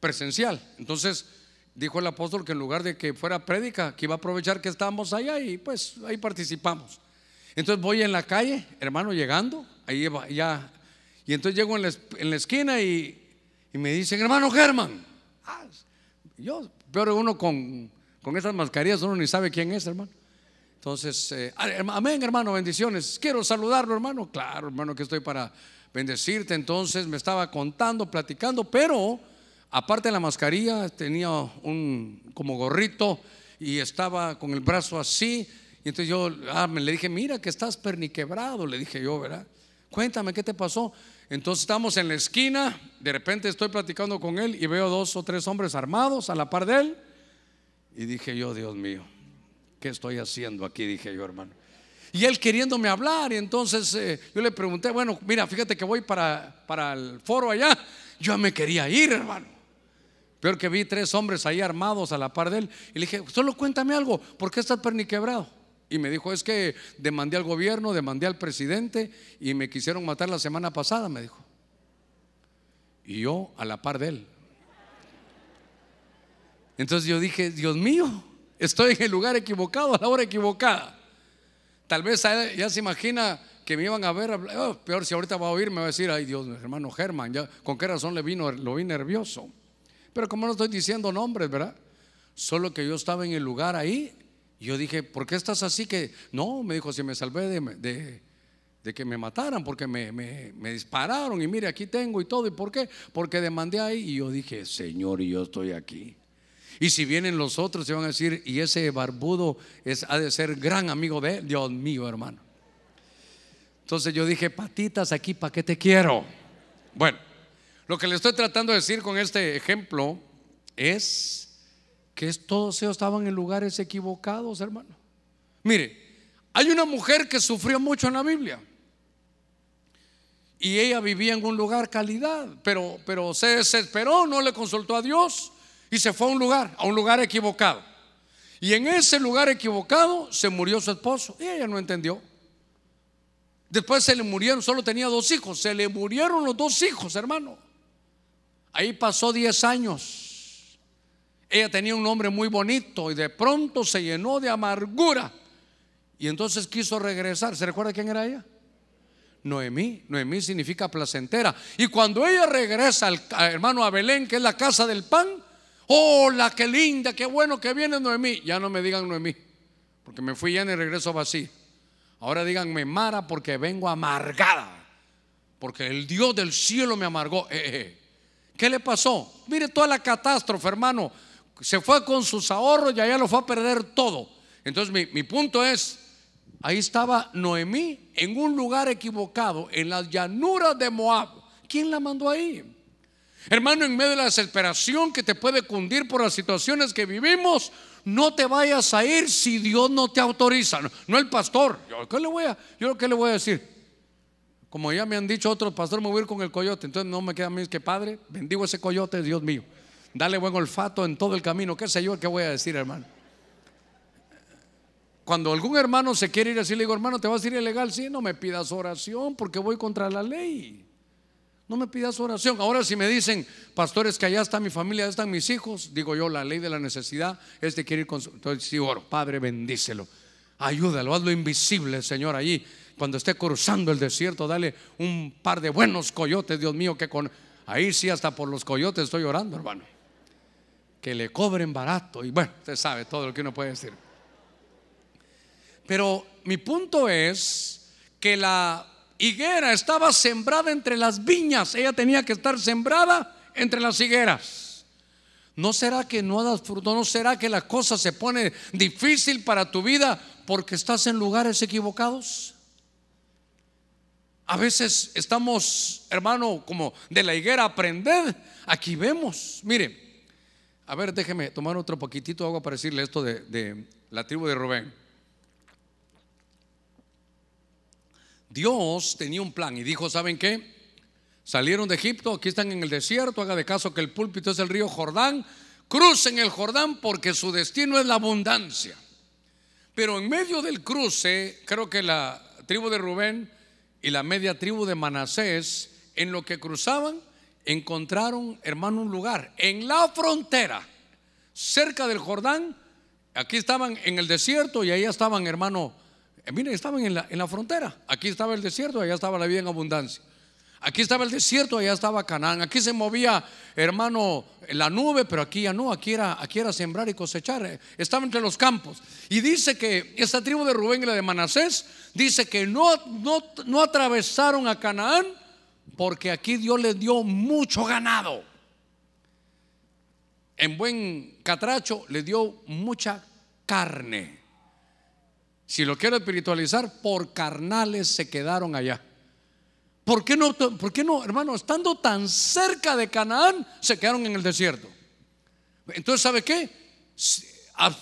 presencial, entonces dijo el apóstol que en lugar de que fuera prédica, que iba a aprovechar que estábamos allá y pues ahí participamos. Entonces voy en la calle, hermano, llegando, ahí ya, y entonces llego en la, esquina y, me dicen, hermano Germán. Ah, yo, peor uno con, con esas mascarillas, uno ni sabe quién es, hermano. Entonces, eh, ah, amén, hermano, bendiciones. Quiero saludarlo, hermano. Claro, hermano, que estoy para bendecirte. Entonces me estaba contando, platicando, pero aparte de la mascarilla, tenía un como gorrito y estaba con el brazo así y entonces yo ah, le dije, mira que estás perniquebrado, le dije yo, ¿verdad? Cuéntame, ¿qué te pasó? Entonces estamos en la esquina, de repente estoy platicando con él y veo dos o tres hombres armados a la par de él. Y dije yo, Dios mío, ¿qué estoy haciendo aquí? Dije yo, hermano. Y él queriéndome hablar, y entonces eh, yo le pregunté, bueno, mira, fíjate que voy para, para el foro allá. Yo me quería ir, hermano. Peor que vi tres hombres ahí armados a la par de él. Y le dije, solo cuéntame algo, ¿por qué estás perniquebrado? Y me dijo, es que demandé al gobierno, demandé al presidente y me quisieron matar la semana pasada, me dijo. Y yo a la par de él. Entonces yo dije, Dios mío, estoy en el lugar equivocado, a la hora equivocada. Tal vez ya se imagina que me iban a ver, oh, peor si ahorita va a oír, me va a decir, ay Dios, hermano Germán, ¿con qué razón le vino, lo vi nervioso? Pero como no estoy diciendo nombres, ¿verdad? Solo que yo estaba en el lugar ahí yo dije, ¿por qué estás así? Que no, me dijo, si me salvé de, que me mataran, porque me, me, me, dispararon y mire, aquí tengo y todo. ¿Y por qué? Porque demandé ahí. Y yo dije, Señor, y yo estoy aquí. Y si vienen los otros, se van a decir, y ese barbudo es, ha de ser gran amigo de él. Dios mío, hermano. Entonces yo dije, patitas aquí, ¿para qué te quiero? Bueno, lo que le estoy tratando de decir con este ejemplo es que todos ellos estaban en lugares equivocados, hermano. Mire, hay una mujer que sufrió mucho en la Biblia. Y ella vivía en un lugar calidad, pero, pero se desesperó, no le consultó a Dios y se fue a un lugar, a un lugar equivocado. Y en ese lugar equivocado se murió su esposo y ella no entendió. Después se le murieron, solo tenía dos hijos, se le murieron los dos hijos, hermano. Ahí pasó 10 años. Ella tenía un nombre muy bonito y de pronto se llenó de amargura. Y entonces quiso regresar. ¿Se recuerda quién era ella? Noemí. Noemí significa placentera. Y cuando ella regresa hermano a Belén, que es la casa del pan, hola, qué linda, qué bueno que viene Noemí. Ya no me digan Noemí, porque me fui llena y regreso vacío. Ahora díganme Mara porque vengo amargada, porque el Dios del cielo me amargó. Eh, eh. ¿Qué le pasó? Mire toda la catástrofe, hermano. Se fue con sus ahorros y allá lo fue a perder todo. Entonces mi, mi punto es, Ahí estaba Noemí en un lugar equivocado, en las llanuras de Moab. ¿Quién la mandó ahí? Hermano, en medio de la desesperación que te puede cundir por las situaciones que vivimos, no te vayas a ir si Dios no te autoriza. No, el pastor. Yo, ¿qué le voy a, le voy a decir? Como ya me han dicho otros pastores, me voy a ir con el coyote. Entonces no me queda a mí que padre, bendigo ese coyote, Dios mío. Dale buen olfato en todo el camino. ¿Qué sé yo qué voy a decir, hermano? Cuando algún hermano se quiere ir así, le digo, hermano, ¿te vas a ir ilegal? Sí, no me pidas oración porque voy contra la ley. No me pidas oración. Ahora si me dicen, pastores, que allá está mi familia, allá están mis hijos, digo yo, la ley de la necesidad es de querer ir con su... Entonces sí oro, Padre, bendícelo. Ayúdalo, hazlo invisible, Señor, allí. Cuando esté cruzando el desierto, dale un par de buenos coyotes, Dios mío, que con... Ahí sí, hasta por los coyotes estoy orando, hermano. Que le cobren barato. Y bueno, usted sabe todo lo que uno puede decir. Pero mi punto es que la higuera estaba sembrada entre las viñas, ella tenía que estar sembrada entre las higueras. ¿No será que no das fruto? ¿No será que la cosa se pone difícil para tu vida porque estás en lugares equivocados? A veces estamos, hermano, como de la higuera, aprender. Aquí vemos, mire, a ver, déjeme tomar otro poquitito de agua para decirle esto de, de la tribu de Rubén. Dios tenía un plan y dijo, ¿saben qué? Salieron de Egipto, aquí están en el desierto, haga de caso que el púlpito es el río Jordán, crucen el Jordán porque su destino es la abundancia. Pero en medio del cruce, creo que la tribu de Rubén y la media tribu de Manasés, en lo que cruzaban, encontraron, hermano, un lugar en la frontera, cerca del Jordán. Aquí estaban en el desierto y ahí estaban, hermano, miren, estaban en la, en la frontera. Aquí estaba el desierto, allá estaba la vida en abundancia. Aquí estaba el desierto, allá estaba Canaán. Aquí se movía, hermano, la nube, pero aquí ya no. Aquí era, aquí era sembrar y cosechar. Eh, estaba entre los campos. Y dice que esta tribu de Rubén y la de Manasés, dice que no, no, no atravesaron a Canaán porque aquí Dios les dio mucho ganado. En buen catracho le dio mucha carne. Si lo quiero espiritualizar, por carnales se quedaron allá. ¿Por qué no, por qué no, hermano? Estando tan cerca de Canaán, se quedaron en el desierto. Entonces, ¿sabe qué?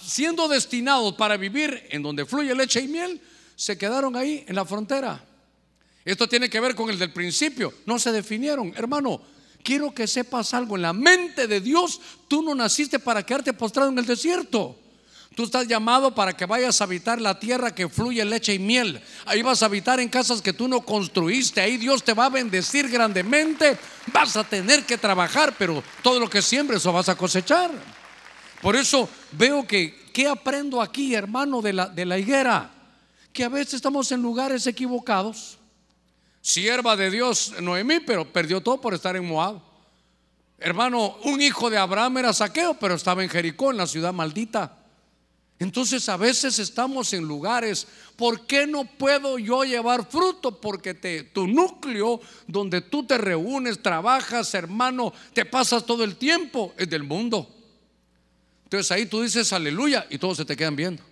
Siendo destinados para vivir en donde fluye leche y miel, se quedaron ahí en la frontera. Esto tiene que ver con el del principio. No se definieron. Hermano, quiero que sepas algo. En la mente de Dios, tú no naciste para quedarte postrado en el desierto. Tú estás llamado para que vayas a habitar la tierra que fluye leche y miel. Ahí vas a habitar en casas que tú no construiste. Ahí Dios te va a bendecir grandemente. Vas a tener que trabajar, pero todo lo que siembres eso vas a cosechar. Por eso veo que, ¿qué aprendo aquí, hermano, de la, de la higuera? Que a veces estamos en lugares equivocados. Sierva de Dios, Noemí, pero perdió todo por estar en Moab. Hermano, un hijo de Abraham era saqueo, pero estaba en Jericó, en la ciudad maldita. Entonces a veces estamos en lugares, ¿por qué no puedo yo llevar fruto? Porque te, tu núcleo donde tú te reúnes, trabajas, hermano, te pasas todo el tiempo, es del mundo. Entonces ahí tú dices aleluya y todos se te quedan viendo.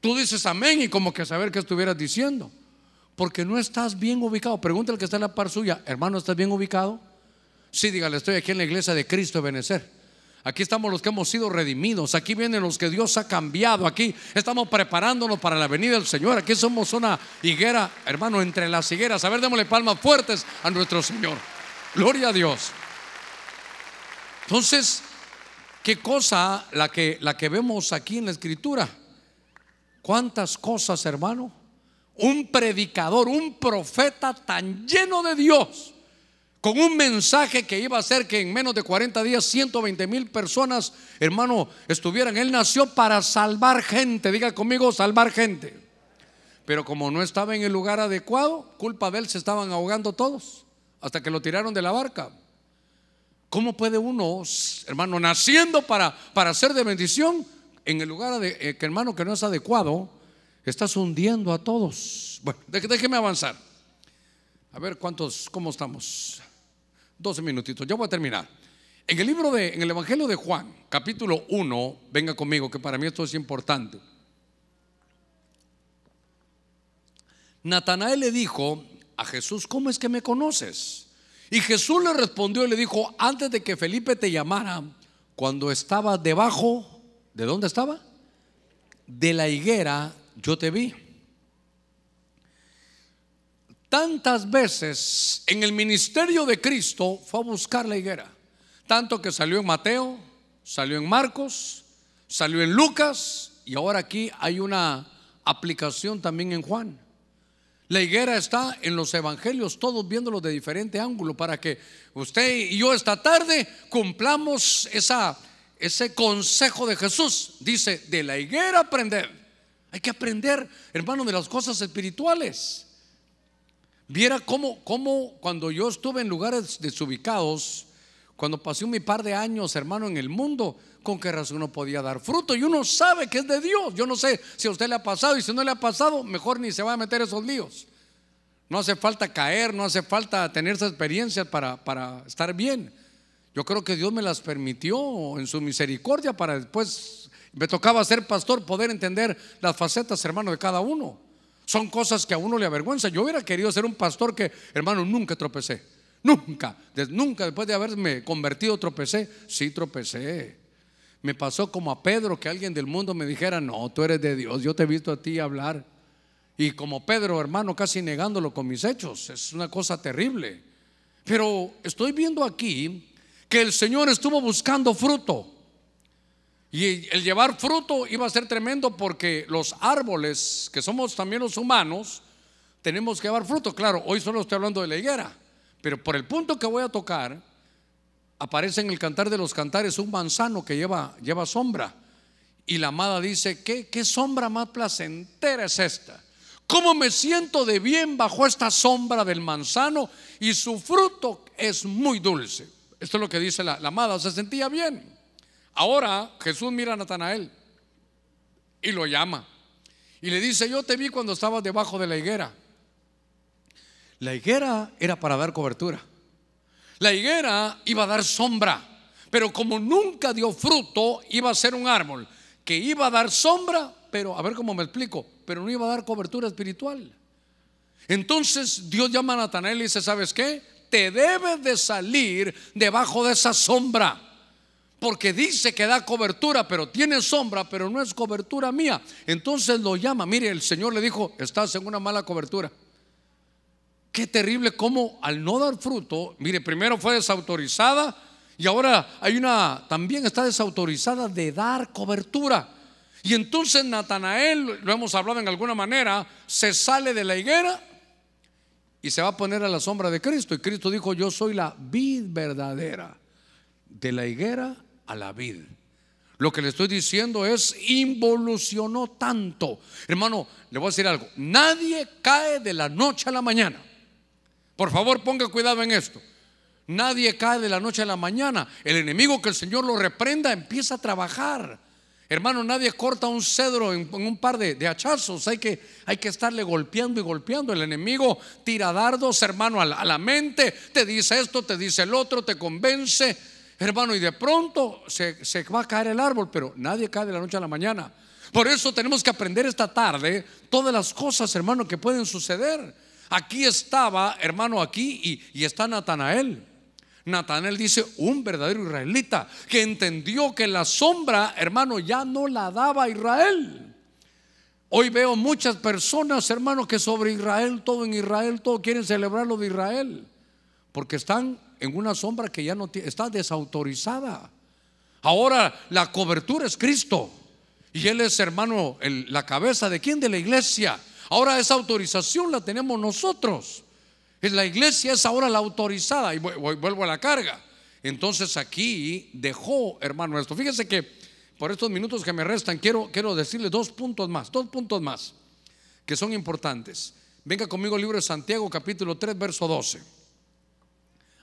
Tú dices amén y como que saber qué estuvieras diciendo. Porque no estás bien ubicado. Pregúntale que está en la par suya, hermano, ¿estás bien ubicado? Sí, dígale, estoy aquí en la iglesia de Cristo de Benecer. Aquí estamos los que hemos sido redimidos. Aquí vienen los que Dios ha cambiado. Aquí estamos preparándonos para la venida del Señor. Aquí somos una higuera, hermano, entre las higueras. A ver, démosle palmas fuertes a nuestro Señor. Gloria a Dios. Entonces, ¿qué cosa la que, la que vemos aquí en la escritura? ¿Cuántas cosas, hermano? Un predicador, un profeta tan lleno de Dios con un mensaje que iba a ser que en menos de 40 días 120 mil personas, hermano, estuvieran. Él nació para salvar gente, diga conmigo, salvar gente. Pero como no estaba en el lugar adecuado, culpa de él se estaban ahogando todos, hasta que lo tiraron de la barca. ¿Cómo puede uno, hermano, naciendo para, para ser de bendición, en el lugar de, eh, que hermano que no es adecuado, estás hundiendo a todos? Bueno, déjeme avanzar. A ver cuántos, cómo estamos. 12 minutitos, ya voy a terminar. En el libro de, en el Evangelio de Juan, capítulo 1, venga conmigo, que para mí esto es importante. Natanael le dijo a Jesús, ¿cómo es que me conoces? Y Jesús le respondió y le dijo, antes de que Felipe te llamara, cuando estaba debajo, ¿de dónde estaba? De la higuera, yo te vi. Tantas veces en el ministerio de Cristo fue a buscar la higuera. Tanto que salió en Mateo, salió en Marcos, salió en Lucas y ahora aquí hay una aplicación también en Juan. La higuera está en los evangelios, todos viéndolo de diferente ángulo, para que usted y yo esta tarde cumplamos ese consejo de Jesús. Dice, de la higuera aprender. Hay que aprender, hermano, de las cosas espirituales. Viera cómo, cómo cuando yo estuve en lugares desubicados, cuando pasé un par de años, hermano, en el mundo, con qué razón no podía dar fruto. Y uno sabe que es de Dios. Yo no sé si a usted le ha pasado y si no le ha pasado, mejor ni se va a meter esos líos. No hace falta caer, no hace falta tener esa experiencia para, para estar bien. Yo creo que Dios me las permitió en su misericordia para después, me tocaba ser pastor, poder entender las facetas, hermano, de cada uno. Son cosas que a uno le avergüenza. Yo hubiera querido ser un pastor que, hermano, nunca tropecé. Nunca, nunca después de haberme convertido tropecé. Sí tropecé. Me pasó como a Pedro que alguien del mundo me dijera, no, tú eres de Dios, yo te he visto a ti hablar. Y como Pedro, hermano, casi negándolo con mis hechos. Es una cosa terrible. Pero estoy viendo aquí que el Señor estuvo buscando fruto. Y el llevar fruto iba a ser tremendo porque los árboles, que somos también los humanos, tenemos que llevar fruto. Claro, hoy solo estoy hablando de la higuera, pero por el punto que voy a tocar, aparece en el cantar de los cantares un manzano que lleva, lleva sombra. Y la amada dice, ¿qué, ¿qué sombra más placentera es esta? ¿Cómo me siento de bien bajo esta sombra del manzano? Y su fruto es muy dulce. Esto es lo que dice la, la amada, se sentía bien. Ahora Jesús mira a Natanael y lo llama. Y le dice, yo te vi cuando estabas debajo de la higuera. La higuera era para dar cobertura. La higuera iba a dar sombra. Pero como nunca dio fruto, iba a ser un árbol que iba a dar sombra, pero a ver cómo me explico, pero no iba a dar cobertura espiritual. Entonces Dios llama a Natanael y dice, ¿sabes qué? Te debes de salir debajo de esa sombra porque dice que da cobertura, pero tiene sombra, pero no es cobertura mía. Entonces lo llama. Mire, el Señor le dijo, estás en una mala cobertura. Qué terrible como al no dar fruto, mire, primero fue desautorizada y ahora hay una, también está desautorizada de dar cobertura. Y entonces Natanael, lo hemos hablado en alguna manera, se sale de la higuera y se va a poner a la sombra de Cristo. Y Cristo dijo, yo soy la vid verdadera. De la higuera a la vid. Lo que le estoy diciendo es, involucionó tanto. Hermano, le voy a decir algo. Nadie cae de la noche a la mañana. Por favor, ponga cuidado en esto. Nadie cae de la noche a la mañana. El enemigo que el Señor lo reprenda empieza a trabajar. Hermano, nadie corta un cedro en, un par de, hachazos. Hay que, hay que estarle golpeando y golpeando. El enemigo tira dardos, hermano, a la mente. Te dice esto, te dice el otro, te convence Hermano, y de pronto se, va a caer el árbol, pero nadie cae de la noche a la mañana. Por eso tenemos que aprender esta tarde todas las cosas, hermano, que pueden suceder. Aquí estaba, hermano, aquí y, y está Natanael. Natanael dice, un verdadero israelita que entendió que la sombra, hermano, ya no la daba Israel. Hoy veo muchas personas, hermano, que sobre Israel, todo en Israel, todo quieren celebrar lo de Israel, porque están en una sombra que ya no está desautorizada. Ahora la cobertura es Cristo y Él es, hermano, la cabeza de quién? De la iglesia. Ahora esa autorización la tenemos nosotros. La iglesia es ahora la autorizada y vuelvo a la carga. Entonces aquí dejó, hermano, esto. Fíjese que por estos minutos que me restan, quiero, quiero decirle dos puntos más, dos puntos más que son importantes. Venga conmigo el libro de Santiago, capítulo 3, verso 12.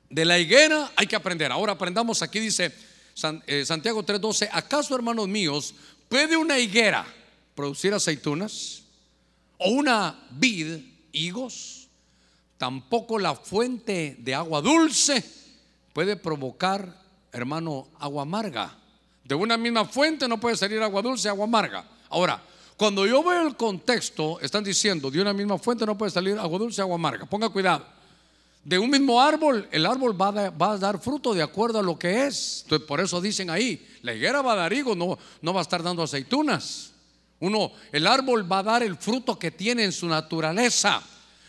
De la higuera hay que aprender. Ahora aprendamos aquí, dice eh, Santiago 3, 12. ¿Acaso, hermanos míos, puede una higuera producir aceitunas? ¿O una vid higos? Tampoco la fuente de agua dulce puede provocar, hermano, agua amarga. De una misma fuente no puede salir agua dulce, agua amarga. Ahora, cuando yo veo el contexto, están diciendo, de una misma fuente no puede salir agua dulce, agua amarga. Ponga cuidado. De un mismo árbol, el árbol va a, dar fruto de acuerdo a lo que es. Por eso dicen ahí, la higuera va a dar higos, no, no va a estar dando aceitunas. Uno, el árbol va a dar el fruto que tiene en su naturaleza.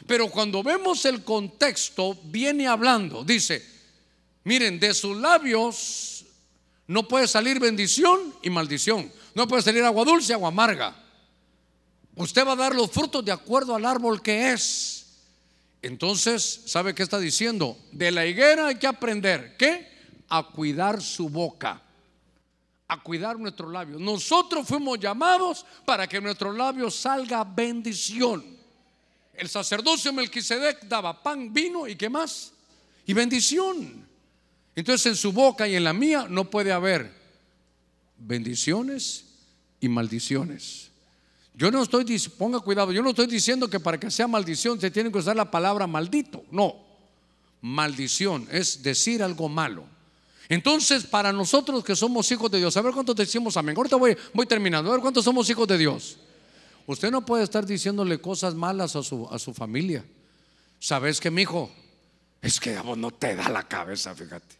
Pero cuando vemos el contexto, viene hablando, dice, miren, de sus labios no puede salir bendición y maldición. No puede salir agua dulce agua amarga. Usted va a dar los frutos de acuerdo al árbol que es. Entonces, ¿sabe qué está diciendo? De la higuera hay que aprender. ¿Qué? A cuidar su boca. A cuidar nuestros labios. Nosotros fuimos llamados para que nuestros labios salga bendición. El sacerdocio Melquisedec daba pan, vino y qué más? Y bendición. Entonces en su boca y en la mía no puede haber bendiciones y maldiciones. Yo no estoy, ponga cuidado, yo no estoy diciendo que para que sea maldición se tiene que usar la palabra maldito. No, maldición es decir algo malo. Entonces, para nosotros que somos hijos de Dios, a ver cuántos decimos amén. Ahorita voy, terminando, a ver cuántos somos hijos de Dios. Usted no puede estar diciéndole cosas malas a su, familia. ¿Sabes que, mi hijo? Es que a vos no te da la cabeza, fíjate.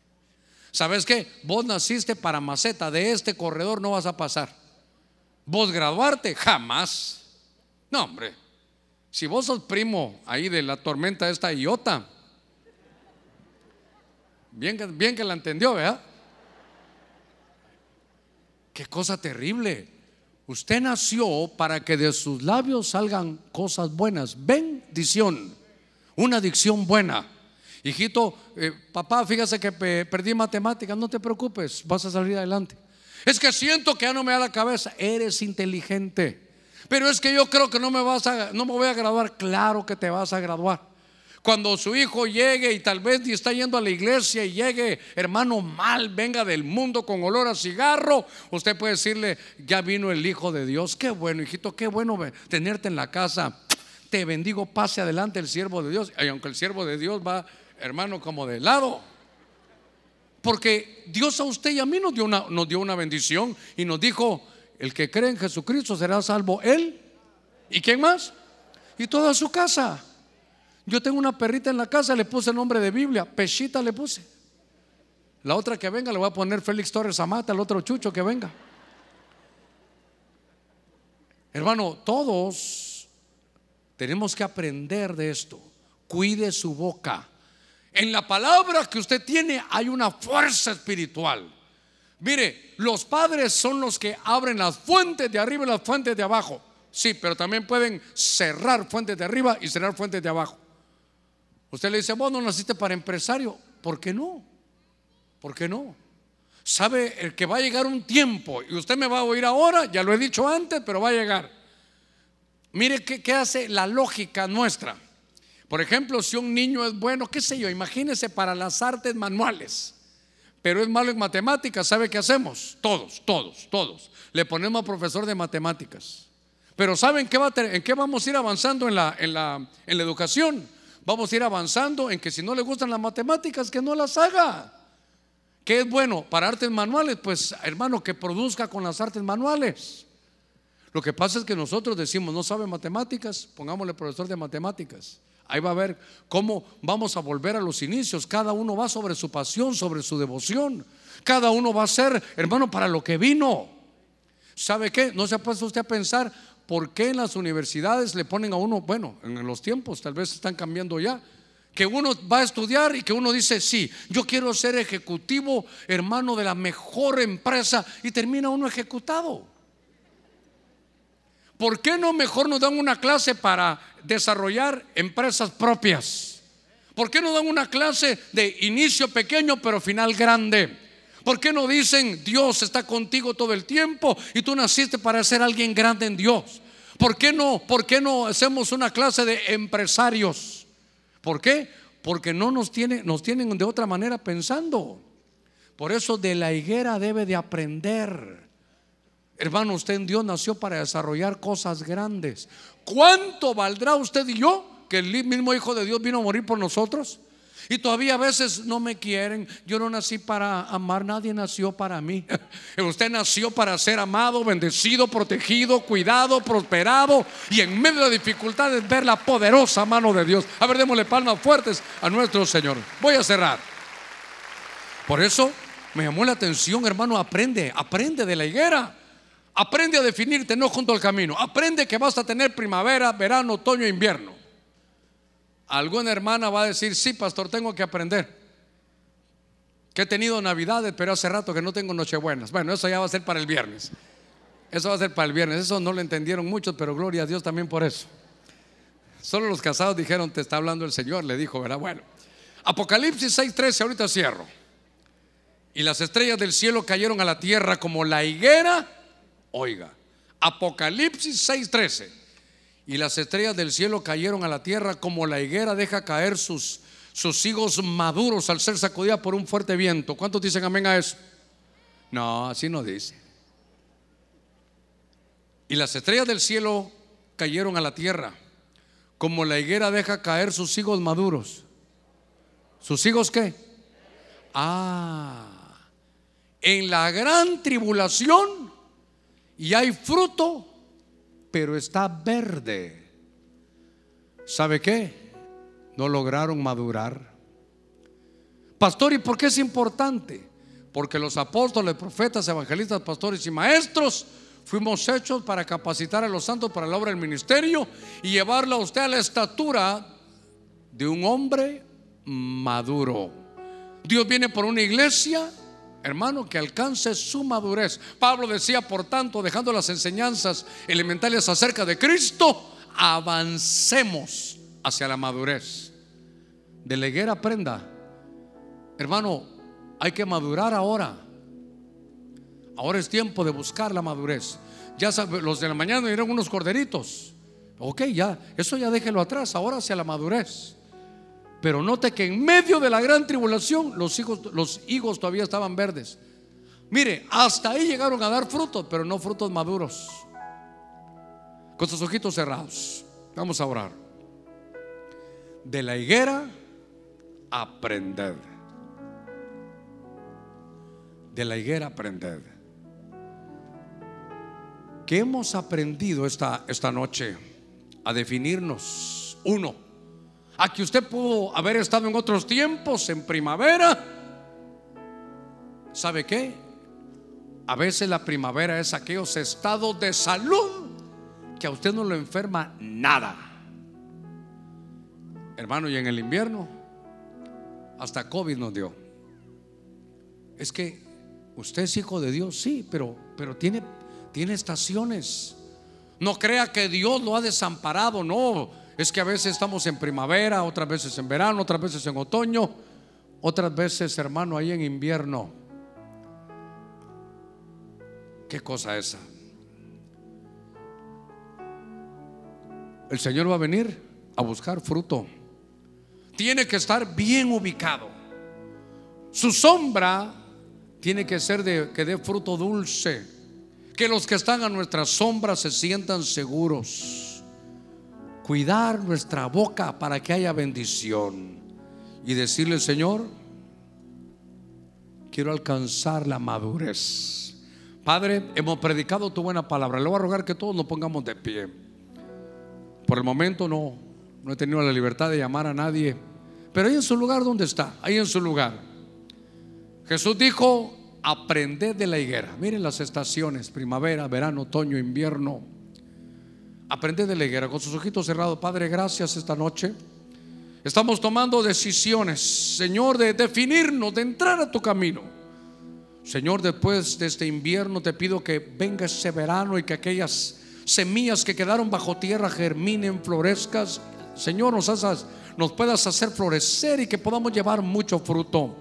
¿Sabes qué? Vos naciste para maceta, de este corredor no vas a pasar. Vos graduarte, jamás. No, hombre. Si vos sos primo ahí de la tormenta esta iota, bien que, bien que la entendió, ¿verdad? Qué cosa terrible. Usted nació para que de sus labios salgan cosas buenas, bendición, una dicción buena. Hijito, eh, papá, fíjese que perdí matemáticas, no te preocupes, vas a salir adelante. Es que siento que ya no me da la cabeza, eres inteligente. Pero es que yo creo que no me vas a no me voy a graduar, claro que te vas a graduar. Cuando su hijo llegue y tal vez ni está yendo a la iglesia y llegue, hermano, mal, venga del mundo con olor a cigarro, usted puede decirle, ya vino el Hijo de Dios. Qué bueno, hijito, qué bueno tenerte en la casa. Te bendigo, pase adelante el siervo de Dios. Y aunque el siervo de Dios va hermano, como de lado. Porque Dios a usted y a mí nos dio una, nos dio una bendición y nos dijo, el que cree en Jesucristo será salvo él. ¿Y quién más? Y toda su casa. Yo tengo una perrita en la casa, le puse el nombre de Biblia, Pechita le puse. La otra que venga le voy a poner Félix Torres Amata, el otro chucho que venga. Hermano, todos tenemos que aprender de esto. Cuide su boca. En la palabra que usted tiene hay una fuerza espiritual. Mire, los padres son los que abren las fuentes de arriba y las fuentes de abajo. Sí, pero también pueden cerrar fuentes de arriba y cerrar fuentes de abajo. Usted le dice, vos no naciste para empresario. ¿Por qué no? ¿Por qué no? Sabe el que va a llegar un tiempo, y usted me va a oír ahora, ya lo he dicho antes, pero va a llegar. Mire qué, qué hace la lógica nuestra. Por ejemplo, si un niño es bueno, qué sé yo, imagínese para las artes manuales, pero es malo en matemáticas, ¿sabe qué hacemos? Todos, todos, todos. Le ponemos a profesor de matemáticas. Pero ¿saben qué va en qué vamos a ir avanzando en la, en, la, en la educación? Vamos a ir avanzando en que si no le gustan las matemáticas, que no las haga. ¿Qué es bueno para artes manuales? Pues hermano, que produzca con las artes manuales. Lo que pasa es que nosotros decimos, no sabe matemáticas, pongámosle profesor de matemáticas. Ahí va a ver cómo vamos a volver a los inicios. Cada uno va sobre su pasión, sobre su devoción. Cada uno va a ser, hermano, para lo que vino. ¿Sabe qué? ¿No se ha puesto usted a pensar por qué en las universidades le ponen a uno, bueno, en los tiempos tal vez están cambiando ya, que uno va a estudiar y que uno dice, sí, yo quiero ser ejecutivo, hermano, de la mejor empresa y termina uno ejecutado. ¿Por qué no mejor nos dan una clase para desarrollar empresas propias? ¿Por qué no dan una clase de inicio pequeño pero final grande? ¿Por qué no dicen Dios está contigo todo el tiempo y tú naciste para ser alguien grande en Dios? ¿Por qué no, por qué no hacemos una clase de empresarios? ¿Por qué? Porque no nos, tiene, nos tienen de otra manera pensando. Por eso de la higuera debe de aprender. Hermano, usted en Dios nació para desarrollar cosas grandes. ¿Cuánto valdrá usted y yo que el mismo Hijo de Dios vino a morir por nosotros? Y todavía a veces no me quieren. Yo no nací para amar, nadie nació para mí. (laughs) Usted nació para ser amado, bendecido, protegido, cuidado, prosperado y en medio de dificultades ver la poderosa mano de Dios. A ver, démosle palmas fuertes a nuestro Señor. Voy a cerrar. Por eso me llamó la atención, hermano, aprende, aprende de la higuera. Aprende a definirte, no junto al camino. Aprende que vas a tener primavera, verano, otoño e invierno. Alguna hermana va a decir, sí, pastor, tengo que aprender. Que he tenido navidades, pero hace rato que no tengo nochebuenas. Bueno, eso ya va a ser para el viernes. Eso va a ser para el viernes. Eso no lo entendieron muchos, pero gloria a Dios también por eso. Solo los casados dijeron, te está hablando el Señor, le dijo, ¿verdad? Bueno, Apocalipsis 6:13, ahorita cierro. Y las estrellas del cielo cayeron a la tierra como la higuera Oiga, Apocalipsis 6:13. Y las estrellas del cielo cayeron a la tierra como la higuera deja caer sus, sus higos maduros al ser sacudida por un fuerte viento. ¿Cuántos dicen amén a eso? No, así no dice. Y las estrellas del cielo cayeron a la tierra como la higuera deja caer sus higos maduros. ¿Sus higos qué? Ah, en la gran tribulación y hay fruto, pero está verde. ¿Sabe qué? No lograron madurar. Pastor, ¿y por qué es importante? Porque los apóstoles, profetas, evangelistas, pastores y maestros fuimos hechos para capacitar a los santos para la obra del ministerio y llevarla a usted a la estatura de un hombre maduro. Dios viene por una iglesia hermano, que alcance su madurez. Pablo decía, por tanto, dejando las enseñanzas elementales acerca de Cristo, avancemos hacia la madurez. De la higuera aprenda. Hermano, hay que madurar ahora. Ahora es tiempo de buscar la madurez. Ya los de la mañana dieron unos corderitos. Ok, ya, eso ya déjelo atrás, ahora hacia la madurez. Pero note que en medio de la gran tribulación los higos, los higos todavía estaban verdes. Mire, hasta ahí llegaron a dar frutos, pero no frutos maduros. Con sus ojitos cerrados. Vamos a orar. De la higuera, aprended. De la higuera, aprended. ¿Qué hemos aprendido esta, esta noche? A definirnos. Uno a que usted pudo haber estado en otros tiempos, en primavera. ¿Sabe qué? A veces la primavera es aquellos estados de salud que a usted no lo enferma nada. Hermano, y en el invierno, hasta COVID nos dio. Es que usted es hijo de Dios, sí, pero, pero tiene, tiene estaciones. No crea que Dios lo ha desamparado, no. Es que a veces estamos en primavera, otras veces en verano, otras veces en otoño, otras veces, hermano, ahí en invierno. ¿Qué cosa esa? El Señor va a venir a buscar fruto. Tiene que estar bien ubicado. Su sombra tiene que ser de que dé fruto dulce. Que los que están a nuestra sombra se sientan seguros cuidar nuestra boca para que haya bendición y decirle, Señor, quiero alcanzar la madurez Padre, hemos predicado tu buena palabra. Le voy a rogar que todos nos pongamos de pie. Por el momento no, no he tenido la libertad de llamar a nadie. Pero ahí en su lugar, ¿dónde está? Ahí en su lugar. Jesús dijo, aprended de la higuera. Miren las estaciones, primavera, verano, otoño, invierno. Aprended de la higuera. Con sus ojitos cerrados, Padre, gracias esta noche. Estamos tomando decisiones, Señor, de definirnos, de entrar a tu camino. Señor, después de este invierno te pido que venga ese verano y que aquellas semillas que quedaron bajo tierra germinen, florezcas. Señor, nos, nos puedas hacer florecer y que podamos llevar mucho fruto.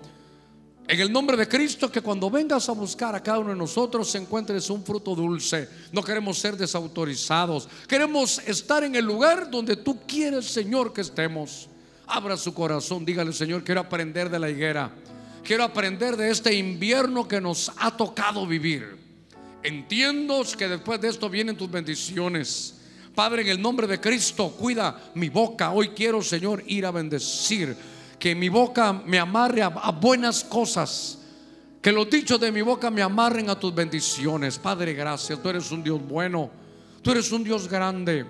En el nombre de Cristo, que cuando vengas a buscar a cada uno de nosotros encuentres un fruto dulce. No queremos ser desautorizados. Queremos estar en el lugar donde tú quieres, Señor, que estemos. Abra su corazón, dígale, Señor, quiero aprender de la higuera. Quiero aprender de este invierno que nos ha tocado vivir. Entiendo que después de esto vienen tus bendiciones. Padre, en el nombre de Cristo, cuida mi boca. Hoy quiero, Señor, ir a bendecir. Que mi boca me amarre a, buenas cosas. Que los dichos de mi boca me amarren a tus bendiciones. Padre, gracias. Tú eres un Dios bueno. Tú eres un Dios grande.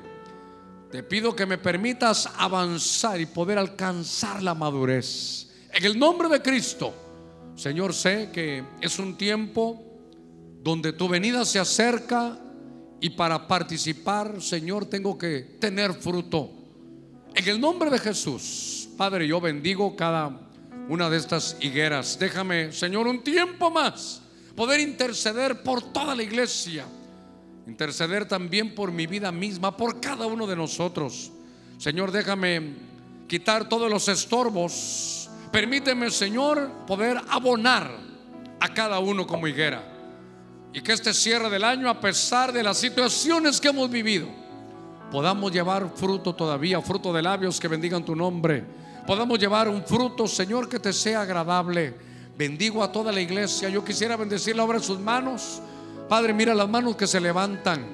Te pido que me permitas avanzar y poder alcanzar la madurez. En el nombre de Cristo, Señor, sé que es un tiempo donde tu venida se acerca y para participar, Señor, tengo que tener fruto. En el nombre de Jesús, Padre, yo bendigo cada una de estas higueras. Déjame, Señor, un tiempo más poder interceder por toda la iglesia interceder también por mi vida misma, por cada uno de nosotros. Señor, déjame quitar todos los estorbos. Permíteme, Señor, poder abonar a cada uno como higuera. Y que este cierre del año, a pesar de las situaciones que hemos vivido, podamos llevar fruto todavía, fruto de labios que bendigan tu nombre. Podamos llevar un fruto, Señor, que te sea agradable. Bendigo a toda la iglesia. Yo quisiera bendecir la obra de sus manos. Padre, mira las manos que se levantan.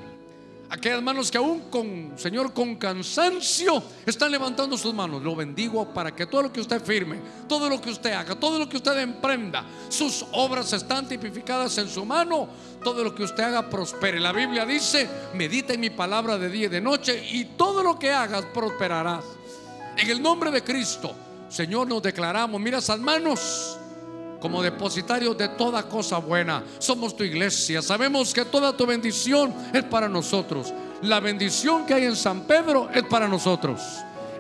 Aquellas manos que aún con, Señor, con cansancio están levantando sus manos. Lo bendigo para que todo lo que usted firme, todo lo que usted haga, todo lo que usted emprenda, sus obras están tipificadas en su mano. Todo lo que usted haga prospere. La Biblia dice, medita en mi palabra de día y de noche y todo lo que hagas prosperarás. En el nombre de Cristo, Señor, nos declaramos, mira esas como depositarios de toda cosa buena. Somos tu iglesia. Sabemos que toda tu bendición es para nosotros. La bendición que hay en San Pedro es para nosotros.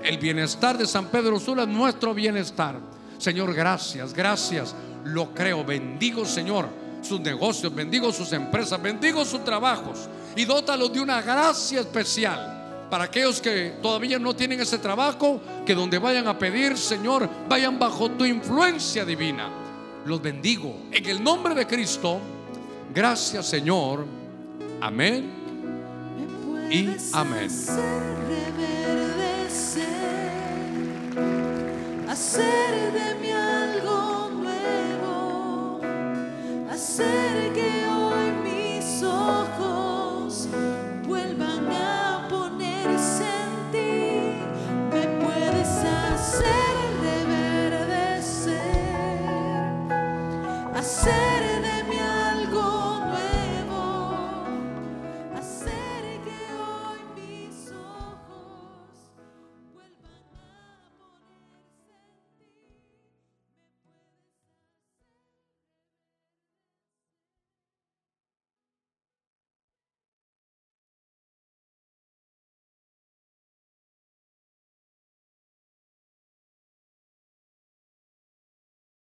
El bienestar de San Pedro Sula es nuestro bienestar. Señor, gracias, gracias. Lo creo. Bendigo, Señor, sus negocios, bendigo sus empresas, bendigo sus trabajos y dótalos de una gracia especial para aquellos que todavía no tienen ese trabajo, que donde vayan a pedir, Señor, vayan bajo tu influencia divina. Los bendigo. En el nombre de Cristo, gracias Señor. Amén y amén. Hacer de mí algo nuevo, hacer que say